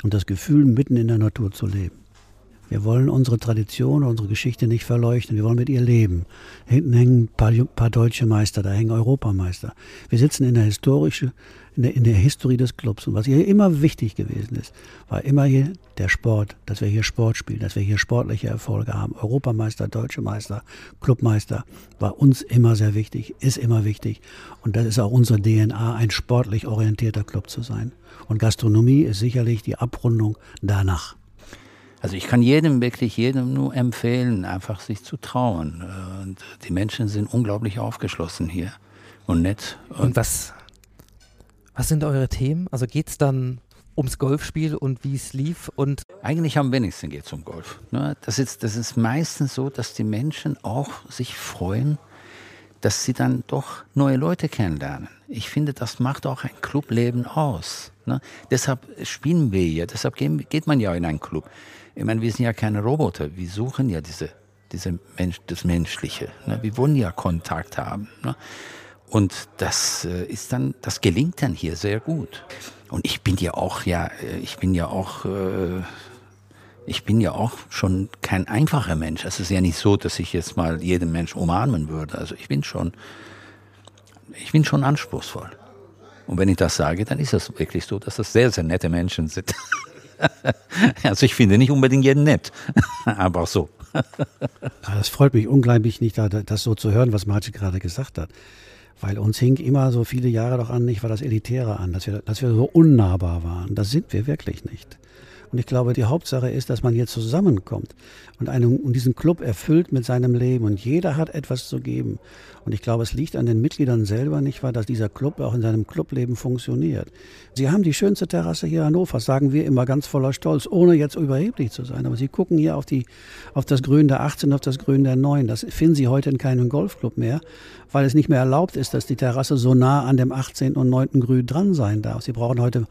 und das Gefühl, mitten in der Natur zu leben. Wir wollen unsere Tradition, unsere Geschichte nicht verleuchten. Wir wollen mit ihr leben. Hinten hängen ein paar, paar deutsche Meister, da hängen Europameister. Wir sitzen in der historischen, in der, in der Historie des Clubs. Und was hier immer wichtig gewesen ist, war immer hier der Sport, dass wir hier Sport spielen, dass wir hier sportliche Erfolge haben. Europameister, Deutsche Meister, Clubmeister war uns immer sehr wichtig, ist immer wichtig. Und das ist auch unsere DNA, ein sportlich orientierter Club zu sein. Und Gastronomie ist sicherlich die Abrundung danach. Also ich kann jedem, wirklich jedem nur empfehlen, einfach sich zu trauen. Und die Menschen sind unglaublich aufgeschlossen hier und nett. Und, und was, was sind eure Themen? Also geht es dann ums Golfspiel und wie es lief? Und Eigentlich am wenigsten geht es um Golf. Ne? Das ist, das ist meistens so, dass die Menschen auch sich freuen, dass sie dann doch neue Leute kennenlernen. Ich finde, das macht auch ein Clubleben aus. Ne? Deshalb spielen wir hier, deshalb geht man ja in einen Club. Ich meine, wir sind ja keine Roboter. Wir suchen ja diese, diese Mensch, das Menschliche. Ne? Wir wollen ja Kontakt haben. Ne? Und das äh, ist dann, das gelingt dann hier sehr gut. Und ich bin ja auch, ja, äh, ich bin ja auch, äh, ich bin ja auch schon kein einfacher Mensch. Es ist ja nicht so, dass ich jetzt mal jeden Mensch umarmen würde. Also ich bin schon, ich bin schon anspruchsvoll. Und wenn ich das sage, dann ist es wirklich so, dass das sehr, sehr nette Menschen sind. also ich finde nicht unbedingt jeden nett, aber auch so. das freut mich unglaublich nicht, das so zu hören, was Martin gerade gesagt hat. Weil uns hing immer so viele Jahre doch an, nicht war das Elitäre an, dass wir, dass wir so unnahbar waren. Das sind wir wirklich nicht. Und ich glaube, die Hauptsache ist, dass man hier zusammenkommt und, einen, und diesen Club erfüllt mit seinem Leben. Und jeder hat etwas zu geben. Und ich glaube, es liegt an den Mitgliedern selber, nicht wahr, dass dieser Club auch in seinem Clubleben funktioniert. Sie haben die schönste Terrasse hier in Hannover, sagen wir immer ganz voller Stolz, ohne jetzt überheblich zu sein. Aber Sie gucken hier auf, die, auf das Grün der 18, auf das Grün der 9. Das finden Sie heute in keinem Golfclub mehr, weil es nicht mehr erlaubt ist, dass die Terrasse so nah an dem 18. und 9. Grün dran sein darf. Sie brauchen heute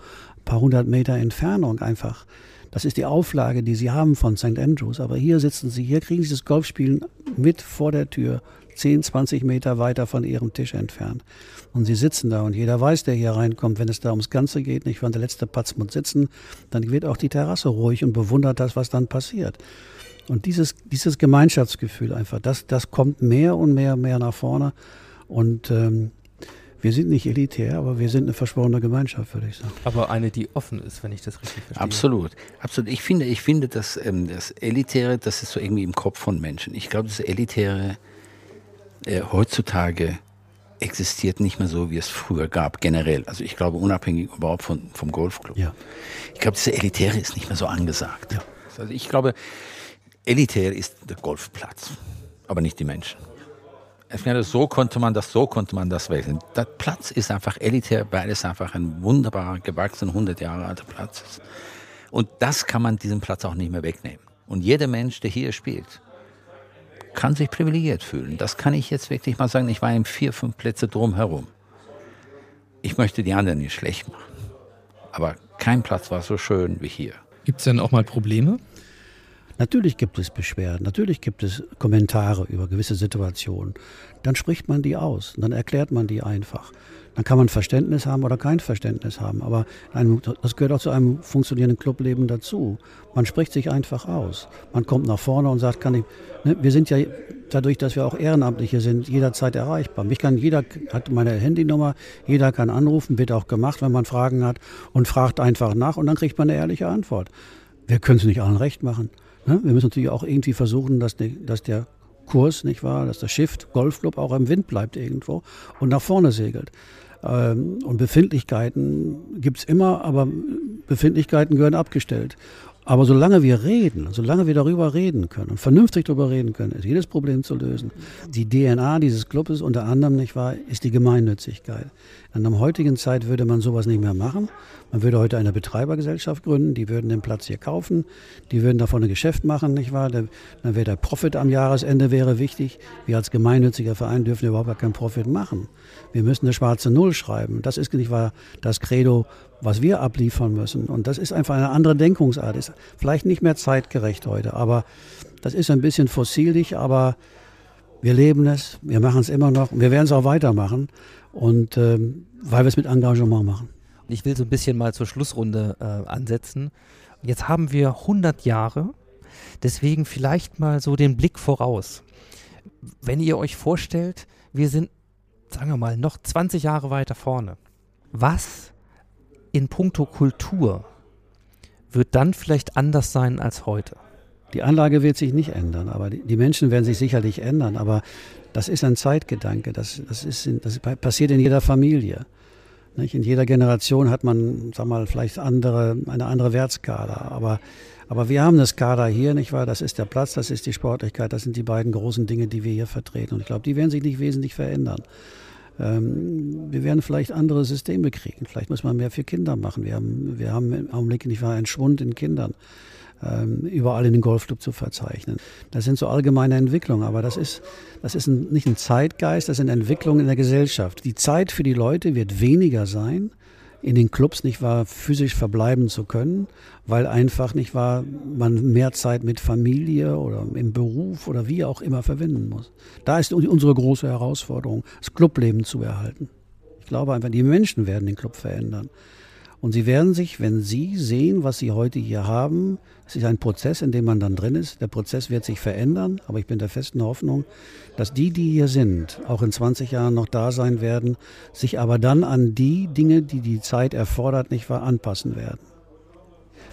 paar hundert Meter Entfernung einfach. Das ist die Auflage, die Sie haben von St. Andrews. Aber hier sitzen Sie, hier kriegen Sie das Golfspielen mit vor der Tür 10, 20 Meter weiter von ihrem Tisch entfernt. Und sie sitzen da und jeder weiß, der hier reinkommt, wenn es da ums Ganze geht, nicht, wenn der letzte Patz muss sitzen, dann wird auch die Terrasse ruhig und bewundert das, was dann passiert. Und dieses, dieses Gemeinschaftsgefühl einfach, das, das kommt mehr und mehr mehr nach vorne. Und ähm, wir sind nicht elitär, aber wir sind eine verschworene Gemeinschaft, würde ich sagen. Aber eine, die offen ist, wenn ich das richtig verstehe. Absolut, absolut. Ich finde, ich finde, dass ähm, das Elitäre, das ist so irgendwie im Kopf von Menschen. Ich glaube, das Elitäre äh, heutzutage existiert nicht mehr so, wie es früher gab, generell. Also ich glaube, unabhängig überhaupt von, vom Golfclub. Ja. Ich glaube, diese Elitäre ist nicht mehr so angesagt. Ja. Also ich glaube, elitär ist der Golfplatz, aber nicht die Menschen. So konnte man das, so konnte man das wählen. Der Platz ist einfach elitär, weil es einfach ein wunderbar gewachsener, 100 Jahre alter Platz ist. Und das kann man diesen Platz auch nicht mehr wegnehmen. Und jeder Mensch, der hier spielt, kann sich privilegiert fühlen. Das kann ich jetzt wirklich mal sagen. Ich war in vier, fünf Plätze drumherum. Ich möchte die anderen nicht schlecht machen. Aber kein Platz war so schön wie hier. Gibt es denn auch mal Probleme? Natürlich gibt es Beschwerden, natürlich gibt es Kommentare über gewisse Situationen. Dann spricht man die aus, dann erklärt man die einfach. Dann kann man Verständnis haben oder kein Verständnis haben. Aber einem, das gehört auch zu einem funktionierenden Clubleben dazu. Man spricht sich einfach aus. Man kommt nach vorne und sagt, kann ich, ne, wir sind ja dadurch, dass wir auch Ehrenamtliche sind, jederzeit erreichbar. Mich kann jeder, hat meine Handynummer, jeder kann anrufen, wird auch gemacht, wenn man Fragen hat und fragt einfach nach und dann kriegt man eine ehrliche Antwort. Wir können es nicht allen recht machen. Ne? Wir müssen natürlich auch irgendwie versuchen, dass, die, dass der Kurs, nicht wahr, dass das Schiff, Golfclub auch im Wind bleibt irgendwo und nach vorne segelt. Ähm, und Befindlichkeiten gibt es immer, aber Befindlichkeiten gehören abgestellt. Aber solange wir reden, solange wir darüber reden können und vernünftig darüber reden können, ist jedes Problem zu lösen. Die DNA dieses Clubes unter anderem, nicht wahr, ist die Gemeinnützigkeit. In der heutigen Zeit würde man sowas nicht mehr machen. Man würde heute eine Betreibergesellschaft gründen, die würden den Platz hier kaufen, die würden davon ein Geschäft machen, nicht wahr? Dann wäre der Profit am Jahresende wäre wichtig. Wir als gemeinnütziger Verein dürfen überhaupt gar keinen Profit machen. Wir müssen eine schwarze Null schreiben. Das ist nicht wahr das Credo, was wir abliefern müssen. Und das ist einfach eine andere Denkungsart. Ist vielleicht nicht mehr zeitgerecht heute, aber das ist ein bisschen fossilig, aber wir leben es, wir machen es immer noch wir werden es auch weitermachen. Und ähm, weil wir es mit Engagement machen. Ich will so ein bisschen mal zur Schlussrunde äh, ansetzen. Jetzt haben wir 100 Jahre, deswegen vielleicht mal so den Blick voraus. Wenn ihr euch vorstellt, wir sind, sagen wir mal, noch 20 Jahre weiter vorne. Was in puncto Kultur wird dann vielleicht anders sein als heute? Die Anlage wird sich nicht ändern, aber die, Menschen werden sich sicherlich ändern. Aber das ist ein Zeitgedanke. Das, das, ist das passiert in jeder Familie. Nicht? In jeder Generation hat man, sag mal, vielleicht andere, eine andere Wertskala. Aber, aber wir haben eine Skala hier, nicht wahr? Das ist der Platz, das ist die Sportlichkeit, das sind die beiden großen Dinge, die wir hier vertreten. Und ich glaube, die werden sich nicht wesentlich verändern. Ähm, wir werden vielleicht andere Systeme kriegen. Vielleicht muss man mehr für Kinder machen. Wir haben, wir haben im Augenblick nicht wahr einen Schwund in Kindern ähm, überall in den Golfclub zu verzeichnen. Das sind so allgemeine Entwicklungen, aber das ist, das ist ein, nicht ein Zeitgeist, das sind Entwicklungen in der Gesellschaft. Die Zeit für die Leute wird weniger sein, in den Clubs nicht wahr physisch verbleiben zu können, weil einfach nicht wahr man mehr Zeit mit Familie oder im Beruf oder wie auch immer verwenden muss. Da ist unsere große Herausforderung, das Clubleben zu erhalten. Ich glaube einfach, die Menschen werden den Club verändern. Und sie werden sich, wenn sie sehen, was sie heute hier haben, es ist ein Prozess, in dem man dann drin ist. Der Prozess wird sich verändern, aber ich bin der festen Hoffnung, dass die, die hier sind, auch in 20 Jahren noch da sein werden, sich aber dann an die Dinge, die die Zeit erfordert, nicht wahr, anpassen werden.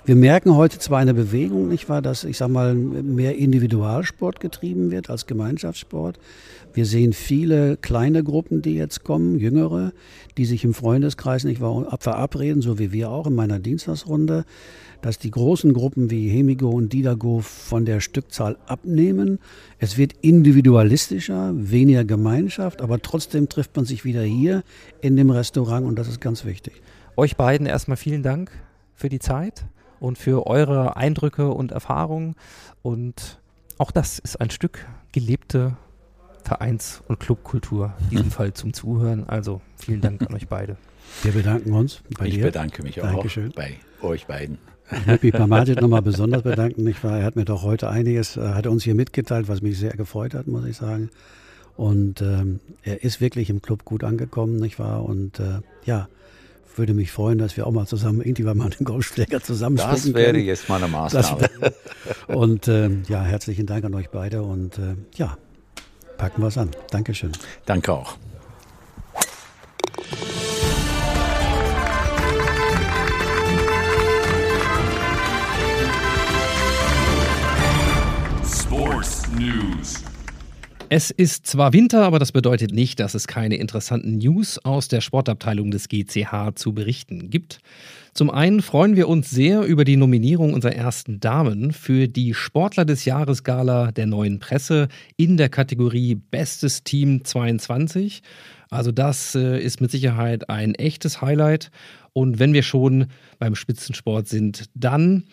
Wir merken heute zwar eine Bewegung, nicht wahr, dass, ich sag mal, mehr Individualsport getrieben wird als Gemeinschaftssport. Wir sehen viele kleine Gruppen, die jetzt kommen, jüngere, die sich im Freundeskreis nicht wahr, verabreden, so wie wir auch in meiner Dienstagsrunde, dass die großen Gruppen wie Hemigo und Didago von der Stückzahl abnehmen. Es wird individualistischer, weniger Gemeinschaft, aber trotzdem trifft man sich wieder hier in dem Restaurant und das ist ganz wichtig. Euch beiden erstmal vielen Dank für die Zeit und für eure Eindrücke und Erfahrungen. Und auch das ist ein Stück gelebte Vereins- und Clubkultur, in diesem Fall zum Zuhören. Also vielen Dank an euch beide. Wir bedanken uns bei ich dir. bedanke mich Dankeschön. auch bei euch beiden. Ich möchte mich bei Martin nochmal besonders bedanken. Ich war, er hat mir doch heute einiges, äh, hat uns hier mitgeteilt, was mich sehr gefreut hat, muss ich sagen. Und ähm, er ist wirklich im Club gut angekommen, nicht wahr? Und äh, ja, würde mich freuen, dass wir auch mal zusammen irgendwie mal einen Golfschläger zusammenspielen Das wäre können. jetzt mal eine Maßnahme. Das- und ähm, ja, herzlichen Dank an euch beide und äh, ja, packen wir es an. Dankeschön. Danke auch. Sports News. Es ist zwar Winter, aber das bedeutet nicht, dass es keine interessanten News aus der Sportabteilung des GCH zu berichten gibt. Zum einen freuen wir uns sehr über die Nominierung unserer ersten Damen für die Sportler des Jahres Gala der neuen Presse in der Kategorie Bestes Team 22. Also das äh, ist mit Sicherheit ein echtes Highlight. Und wenn wir schon beim Spitzensport sind, dann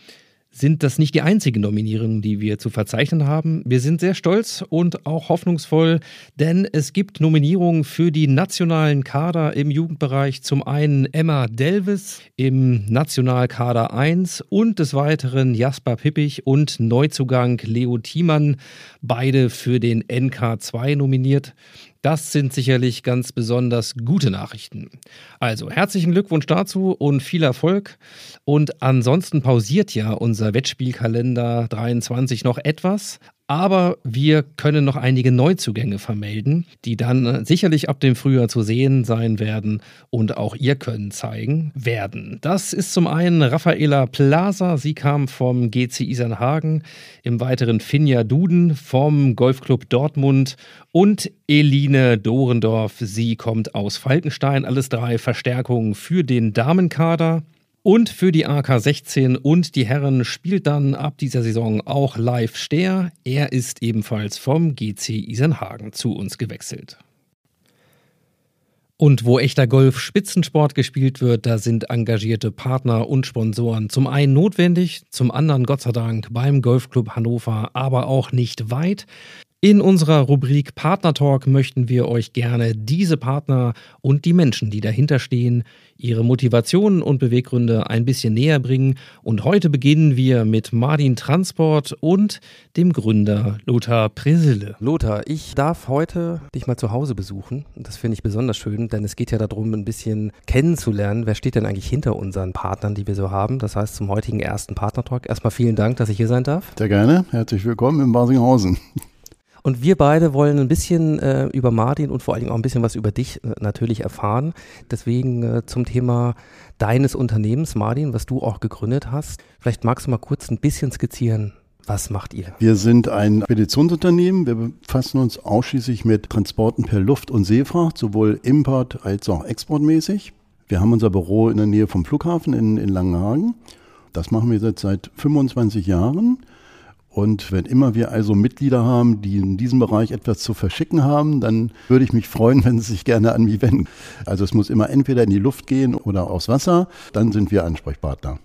sind das nicht die einzigen Nominierungen, die wir zu verzeichnen haben. Wir sind sehr stolz und auch hoffnungsvoll, denn es gibt Nominierungen für die nationalen Kader im Jugendbereich. Zum einen Emma Delvis im Nationalkader 1 und des Weiteren Jasper Pippich und Neuzugang Leo Thiemann, beide für den NK2 nominiert. Das sind sicherlich ganz besonders gute Nachrichten. Also herzlichen Glückwunsch dazu und viel Erfolg. Und ansonsten pausiert ja unser Wettspielkalender 23 noch etwas. Aber wir können noch einige Neuzugänge vermelden, die dann äh, sicherlich ab dem Frühjahr zu sehen sein werden und auch ihr Können zeigen werden. Das ist zum einen Raffaela Plaza, sie kam vom GC Isernhagen, im weiteren Finja Duden vom Golfclub Dortmund und Eline Dorendorf, sie kommt aus Falkenstein. Alles drei Verstärkungen für den Damenkader. Und für die AK16 und die Herren spielt dann ab dieser Saison auch Live Stehr. Er ist ebenfalls vom GC Isenhagen zu uns gewechselt. Und wo echter Golf-Spitzensport gespielt wird, da sind engagierte Partner und Sponsoren zum einen notwendig, zum anderen Gott sei Dank beim Golfclub Hannover, aber auch nicht weit. In unserer Rubrik Partner Talk möchten wir euch gerne diese Partner und die Menschen, die dahinter stehen, ihre Motivationen und Beweggründe ein bisschen näher bringen. Und heute beginnen wir mit Martin Transport und dem Gründer Lothar Presille. Lothar, ich darf heute dich mal zu Hause besuchen. Das finde ich besonders schön, denn es geht ja darum, ein bisschen kennenzulernen, wer steht denn eigentlich hinter unseren Partnern, die wir so haben. Das heißt, zum heutigen ersten Partner Talk. Erstmal vielen Dank, dass ich hier sein darf. Sehr gerne. Herzlich willkommen in Basinghausen. Und wir beide wollen ein bisschen äh, über Martin und vor allen Dingen auch ein bisschen was über dich äh, natürlich erfahren. Deswegen äh, zum Thema deines Unternehmens, Martin, was du auch gegründet hast. Vielleicht magst du mal kurz ein bisschen skizzieren. Was macht ihr? Wir sind ein Speditionsunternehmen. Wir befassen uns ausschließlich mit Transporten per Luft- und Seefracht, sowohl import- als auch exportmäßig. Wir haben unser Büro in der Nähe vom Flughafen in, in Langenhagen. Das machen wir jetzt seit 25 Jahren. Und wenn immer wir also Mitglieder haben, die in diesem Bereich etwas zu verschicken haben, dann würde ich mich freuen, wenn sie sich gerne an mich wenden. Also es muss immer entweder in die Luft gehen oder aufs Wasser, dann sind wir Ansprechpartner.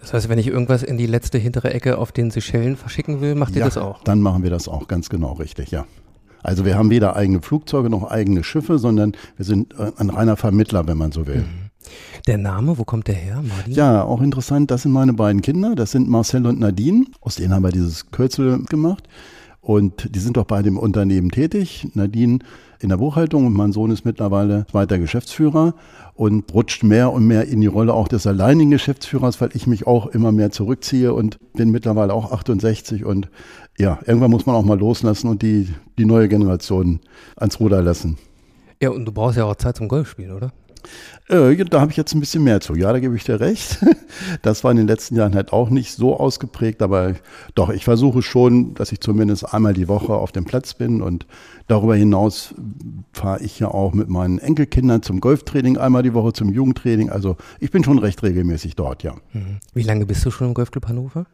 Das heißt, wenn ich irgendwas in die letzte hintere Ecke auf den Seychellen verschicken will, macht ja, ihr das auch? Dann machen wir das auch, ganz genau richtig, ja. Also wir haben weder eigene Flugzeuge noch eigene Schiffe, sondern wir sind äh, ein reiner Vermittler, wenn man so will. Mhm. Der Name, wo kommt der her, Martin? Ja, auch interessant, das sind meine beiden Kinder, das sind Marcel und Nadine. Aus denen haben wir dieses Kürzel gemacht. Und die sind doch beide im Unternehmen tätig. Nadine in der Buchhaltung und mein Sohn ist mittlerweile zweiter Geschäftsführer und rutscht mehr und mehr in die Rolle auch des alleinigen Geschäftsführers, weil ich mich auch immer mehr zurückziehe und bin mittlerweile auch 68 und ja, irgendwann muss man auch mal loslassen und die, die neue Generation ans Ruder lassen. Ja, und du brauchst ja auch Zeit zum Golfspielen, oder? Äh, da habe ich jetzt ein bisschen mehr zu. Ja, da gebe ich dir recht. Das war in den letzten Jahren halt auch nicht so ausgeprägt, aber doch, ich versuche schon, dass ich zumindest einmal die Woche auf dem Platz bin und darüber hinaus fahre ich ja auch mit meinen Enkelkindern zum Golftraining einmal die Woche, zum Jugendtraining. Also ich bin schon recht regelmäßig dort, ja. Mhm. Wie lange bist du schon im Golfclub Hannover?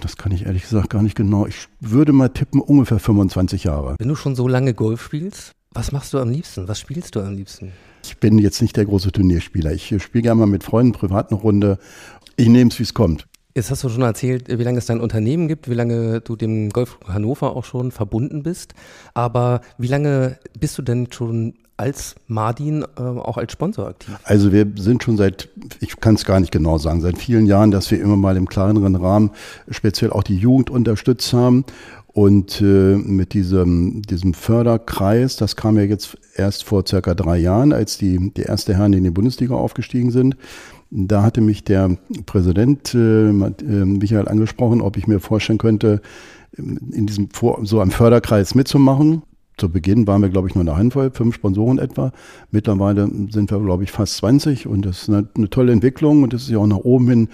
Das kann ich ehrlich gesagt gar nicht genau. Ich würde mal tippen, ungefähr 25 Jahre. Wenn du schon so lange Golf spielst, was machst du am liebsten? Was spielst du am liebsten? Ich bin jetzt nicht der große Turnierspieler. Ich spiele gerne mal mit Freunden privat eine Runde. Ich nehme es, wie es kommt. Jetzt hast du schon erzählt, wie lange es dein Unternehmen gibt, wie lange du dem Golf Hannover auch schon verbunden bist. Aber wie lange bist du denn schon als Mardin äh, auch als Sponsor aktiv? Also wir sind schon seit, ich kann es gar nicht genau sagen, seit vielen Jahren, dass wir immer mal im kleineren Rahmen speziell auch die Jugend unterstützt haben. Und äh, mit diesem, diesem Förderkreis, das kam ja jetzt erst vor circa drei Jahren, als die, die erste Herren in die Bundesliga aufgestiegen sind. Da hatte mich der Präsident äh, äh Michael angesprochen, ob ich mir vorstellen könnte, in diesem so einem Förderkreis mitzumachen. Zu Beginn waren wir, glaube ich, nur eine Handvoll, fünf Sponsoren etwa. Mittlerweile sind wir, glaube ich, fast 20 und das ist eine, eine tolle Entwicklung und das ist ja auch nach oben hin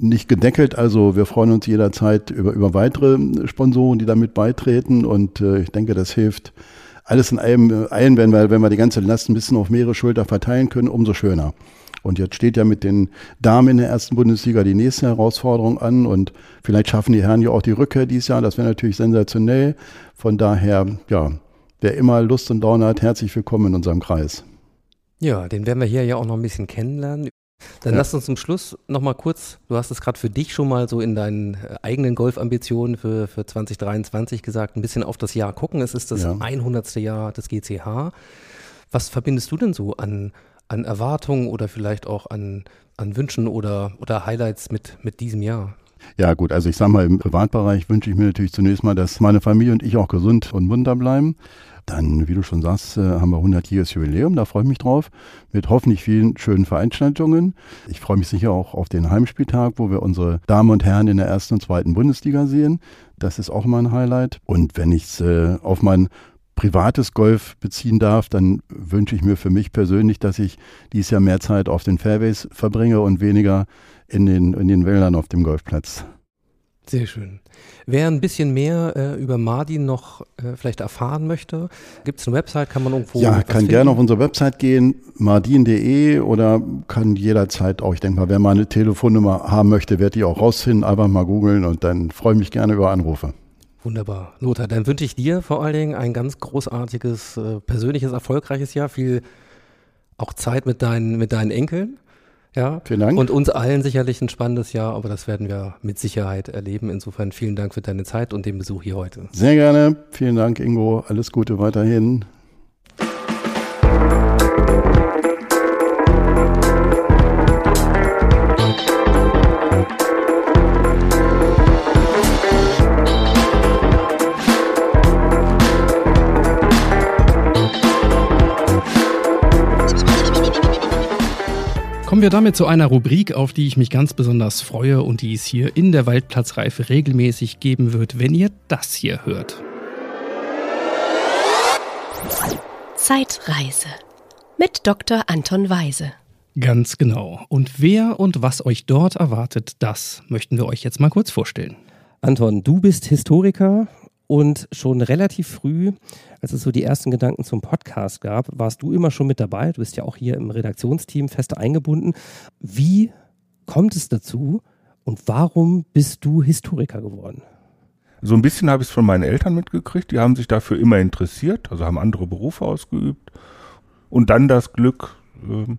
nicht gedeckelt. Also wir freuen uns jederzeit über, über weitere Sponsoren, die damit beitreten. Und äh, ich denke, das hilft alles in äh, ein, wenn wir, wenn wir die ganze Last ein bisschen auf mehrere Schulter verteilen können, umso schöner. Und jetzt steht ja mit den Damen in der ersten Bundesliga die nächste Herausforderung an und vielleicht schaffen die Herren ja auch die Rückkehr dieses Jahr. Das wäre natürlich sensationell. Von daher, ja, wer immer Lust und Laune hat, herzlich willkommen in unserem Kreis. Ja, den werden wir hier ja auch noch ein bisschen kennenlernen. Dann Ja. lass uns zum Schluss nochmal kurz, du hast es gerade für dich schon mal so in deinen äh, eigenen Golfambitionen für, für 2023 gesagt, ein bisschen auf das Jahr gucken. Es ist das Ja. 100. Jahr des GCH. Was verbindest du denn so an, an Erwartungen oder vielleicht auch an, an Wünschen oder, oder Highlights mit, mit diesem Jahr? Ja gut, also ich sage mal, im Privatbereich wünsche ich mir natürlich zunächst mal, dass meine Familie und ich auch gesund und munter bleiben. Dann, wie du schon sagst, äh, haben wir 100-jähriges Jubiläum, da freue ich mich drauf, mit hoffentlich vielen schönen Veranstaltungen. Ich freue mich sicher auch auf den Heimspieltag, wo wir unsere Damen und Herren in der ersten und zweiten Bundesliga sehen. Das ist auch mal ein Highlight. Und wenn ich es äh, auf mein privates Golf beziehen darf, dann wünsche ich mir für mich persönlich, dass ich dieses Jahr mehr Zeit auf den Fairways verbringe und weniger in den, in den Wäldern auf dem Golfplatz. Sehr schön. Wer ein bisschen mehr äh, über Mardin noch äh, vielleicht erfahren möchte, gibt es eine Website, kann man irgendwo. Ja, kann gerne auf unsere Website gehen, mardin.de oder kann jederzeit auch, ich denke mal, wer mal eine Telefonnummer haben möchte, wird die auch rausfinden, einfach mal googeln und dann freue ich mich gerne über Anrufe. Wunderbar. Lothar, dann wünsche ich dir vor allen Dingen ein ganz großartiges, äh, persönliches, erfolgreiches Jahr. Viel auch Zeit mit deinen, mit deinen Enkeln. Ja. Vielen Dank. Und uns allen sicherlich ein spannendes Jahr, aber das werden wir mit Sicherheit erleben. Insofern vielen Dank für deine Zeit und den Besuch hier heute. Sehr gerne. Vielen Dank, Ingo. Alles Gute weiterhin. Kommen wir damit zu einer Rubrik, auf die ich mich ganz besonders freue und die es hier in der Waldplatzreife regelmäßig geben wird, wenn ihr das hier hört. Zeitreise mit Dr. Anton Weise. Ganz genau. Und wer und was euch dort erwartet, das möchten wir euch jetzt mal kurz vorstellen. Anton, du bist Historiker und schon relativ früh, als es so die ersten Gedanken zum Podcast gab, warst du immer schon mit dabei. Du bist ja auch hier im Redaktionsteam fest eingebunden. Wie kommt es dazu und warum bist du Historiker geworden? So ein bisschen habe ich es von meinen Eltern mitgekriegt. Die haben sich dafür immer interessiert, also haben andere Berufe ausgeübt. Und dann das Glück, ähm,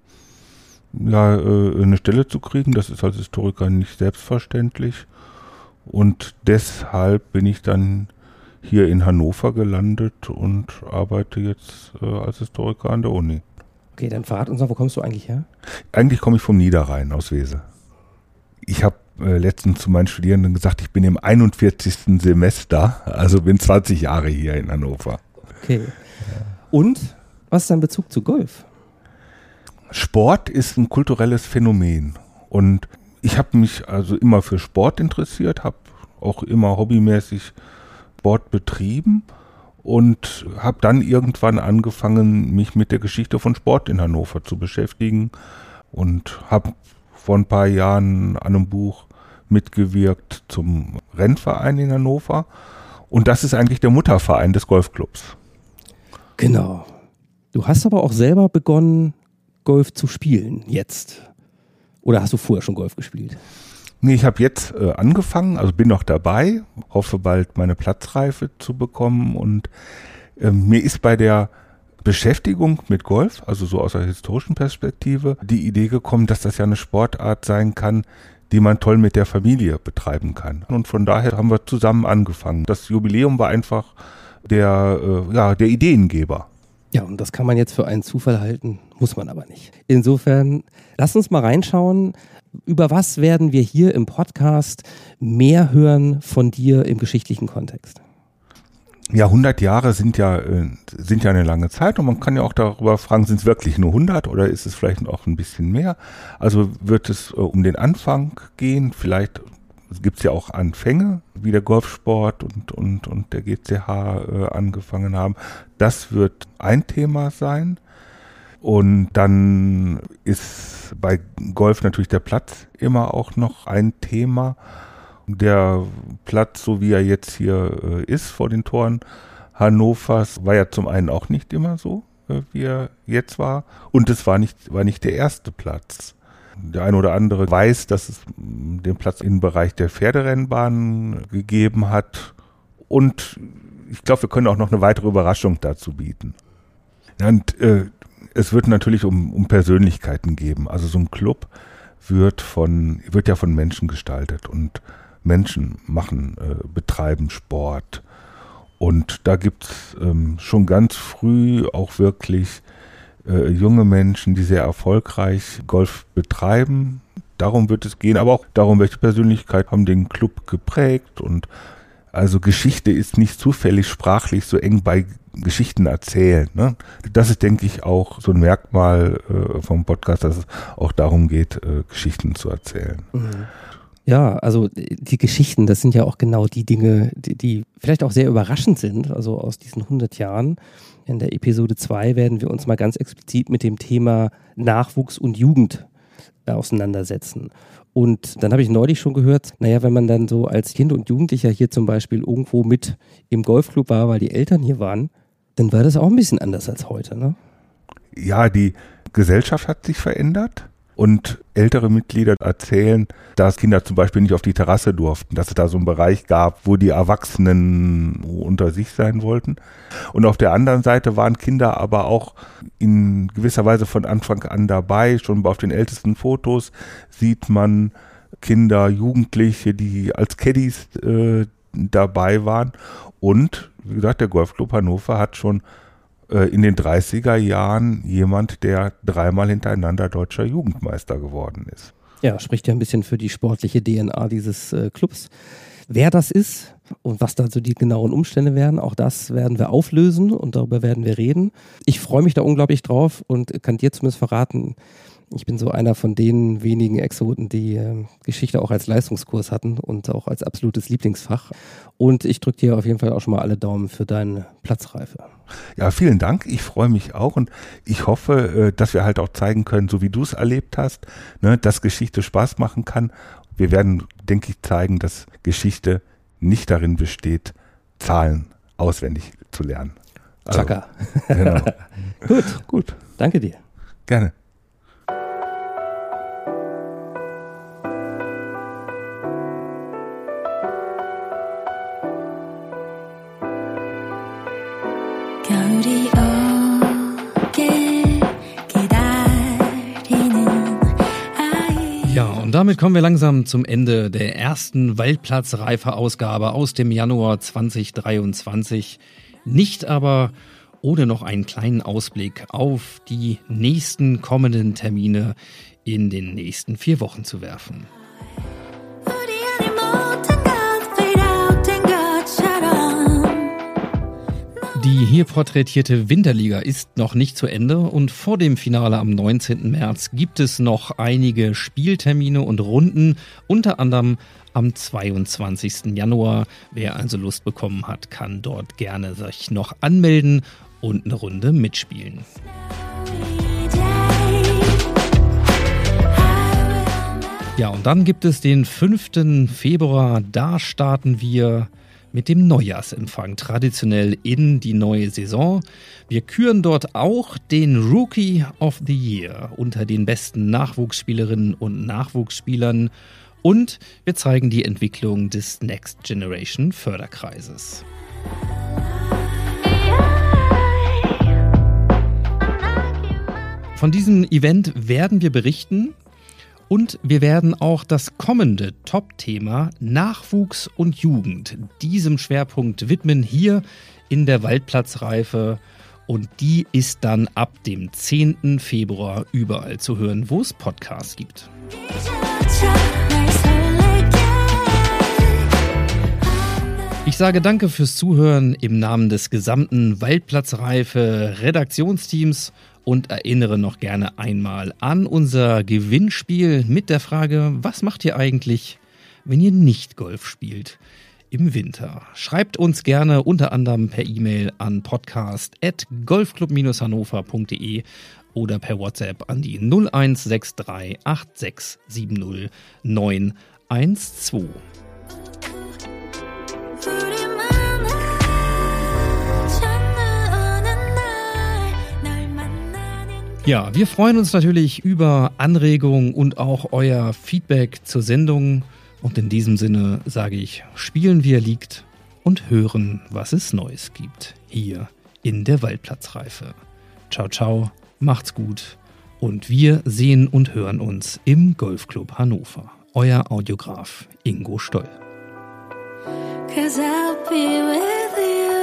ja, äh, eine Stelle zu kriegen. Das ist als Historiker nicht selbstverständlich. Und deshalb bin ich dann hier in Hannover gelandet und arbeite jetzt äh, als Historiker an der Uni. Okay, dann verrat uns mal, wo kommst du eigentlich her? Eigentlich komme ich vom Niederrhein aus Wese. Ich habe äh, letztens zu meinen Studierenden gesagt, ich bin im 41. Semester, also bin 20 Jahre hier in Hannover. Okay. Und was ist dein Bezug zu Golf? Sport ist ein kulturelles Phänomen und ich habe mich also immer für Sport interessiert, habe auch immer hobbymäßig Sport betrieben und habe dann irgendwann angefangen, mich mit der Geschichte von Sport in Hannover zu beschäftigen und habe vor ein paar Jahren an einem Buch mitgewirkt zum Rennverein in Hannover und das ist eigentlich der Mutterverein des Golfclubs. Genau. Du hast aber auch selber begonnen, Golf zu spielen, jetzt. Oder hast du vorher schon Golf gespielt? Nee, ich habe jetzt äh, angefangen, also bin noch dabei, hoffe bald meine Platzreife zu bekommen und äh, mir ist bei der Beschäftigung mit Golf, also so aus der historischen Perspektive, die Idee gekommen, dass das ja eine Sportart sein kann, die man toll mit der Familie betreiben kann. Und von daher haben wir zusammen angefangen. Das Jubiläum war einfach der, äh, ja, der Ideengeber. Ja, und das kann man jetzt für einen Zufall halten, muss man aber nicht. Insofern, lass uns mal reinschauen. Über was werden wir hier im Podcast mehr hören von dir im geschichtlichen Kontext? Ja, 100 Jahre sind ja, äh, sind ja eine lange Zeit und man kann ja auch darüber fragen, sind es wirklich nur 100 oder ist es vielleicht auch ein bisschen mehr? Also wird es äh, um den Anfang gehen, vielleicht gibt es ja auch Anfänge, wie der Golfsport und, und, und der GCH äh, angefangen haben. Das wird ein Thema sein. Und dann ist bei Golf natürlich der Platz immer auch noch ein Thema. Der Platz, so wie er jetzt hier äh, ist vor den Toren Hannovers, war ja zum einen auch nicht immer so, äh, wie er jetzt war. Und es war nicht, war nicht der erste Platz. Der eine oder andere weiß, dass es den Platz im Bereich der Pferderennbahn gegeben hat. Und ich glaube, wir können auch noch eine weitere Überraschung dazu bieten. Und äh, es wird natürlich um, um Persönlichkeiten geben. Also so ein Club wird von, wird ja von Menschen gestaltet und Menschen machen, äh, betreiben Sport. Und da gibt es ähm, schon ganz früh auch wirklich äh, junge Menschen, die sehr erfolgreich Golf betreiben. Darum wird es gehen, aber auch darum, welche Persönlichkeit haben den Club geprägt. Und also Geschichte ist nicht zufällig sprachlich so eng bei Geschichten erzählen. Ne? Das ist, denke ich, auch so ein Merkmal äh, vom Podcast, dass es auch darum geht, äh, Geschichten zu erzählen. Mhm. Ja, also die Geschichten, das sind ja auch genau die Dinge, die, die vielleicht auch sehr überraschend sind, also aus diesen 100 Jahren. In der Episode 2 werden wir uns mal ganz explizit mit dem Thema Nachwuchs und Jugend äh, auseinandersetzen. Und dann habe ich neulich schon gehört, naja, wenn man dann so als Kind und Jugendlicher hier zum Beispiel irgendwo mit im Golfclub war, weil die Eltern hier waren, dann war das auch ein bisschen anders als heute, ne? Ja, die Gesellschaft hat sich verändert und ältere Mitglieder erzählen, dass Kinder zum Beispiel nicht auf die Terrasse durften, dass es da so einen Bereich gab, wo die Erwachsenen unter sich sein wollten. Und auf der anderen Seite waren Kinder aber auch in gewisser Weise von Anfang an dabei. Schon auf den ältesten Fotos sieht man Kinder, Jugendliche, die als Caddies äh, dabei waren. Und wie gesagt, der Golfclub Hannover hat schon in den 30er Jahren jemand, der dreimal hintereinander deutscher Jugendmeister geworden ist. Ja, spricht ja ein bisschen für die sportliche DNA dieses äh, Clubs. Wer das ist und was da so die genauen Umstände wären, auch das werden wir auflösen und darüber werden wir reden. Ich freue mich da unglaublich drauf und kann dir zumindest verraten, ich bin so einer von den wenigen Exoten, die äh, Geschichte auch als Leistungskurs hatten und auch als absolutes Lieblingsfach. Und ich drücke dir auf jeden Fall auch schon mal alle Daumen für deine Platzreife. Ja, vielen Dank. Ich freue mich auch und ich hoffe, äh, dass wir halt auch zeigen können, so wie du es erlebt hast, ne, dass Geschichte Spaß machen kann. Wir werden, denke ich, zeigen, dass Geschichte nicht darin besteht, Zahlen auswendig zu lernen. Also, Chaka. Genau. Gut. Gut. Danke dir. Gerne. Und damit kommen wir langsam zum Ende der ersten Waldplatzreife-Ausgabe aus dem Januar 2023. Nicht aber ohne noch einen kleinen Ausblick auf die nächsten kommenden Termine in den nächsten vier Wochen zu werfen. Die hier porträtierte Winterliga ist noch nicht zu Ende und vor dem Finale am 19. März gibt es noch einige Spieltermine und Runden, unter anderem am 22. Januar. Wer also Lust bekommen hat, kann dort gerne sich noch anmelden und eine Runde mitspielen. Ja, und dann gibt es den 5. Februar. Da starten wir mit dem Neujahrsempfang traditionell in die neue Saison. Wir küren dort auch den Rookie of the Year unter den besten Nachwuchsspielerinnen und Nachwuchsspielern und wir zeigen die Entwicklung des Next Generation Förderkreises. Von diesem Event werden wir berichten. Und wir werden auch das kommende Top-Thema Nachwuchs und Jugend diesem Schwerpunkt widmen hier in der Waldplatzreife. Und die ist dann ab dem 10. Februar überall zu hören, wo es Podcasts gibt. Ich sage danke fürs Zuhören im Namen des gesamten Waldplatzreife Redaktionsteams und erinnere noch gerne einmal an unser Gewinnspiel mit der Frage, was macht ihr eigentlich, wenn ihr nicht Golf spielt? Im Winter. Schreibt uns gerne unter anderem per E-Mail an podcast.golfclub-hannover.de oder per WhatsApp an die 0163 8670 912. Ja, wir freuen uns natürlich über Anregungen und auch euer Feedback zur Sendung. Und in diesem Sinne sage ich, spielen wir liegt und hören, was es Neues gibt. Hier in der Waldplatzreife. Ciao, ciao, macht's gut und wir sehen und hören uns im Golfclub Hannover. Euer Audiograf Ingo Stoll. Cause I'll be with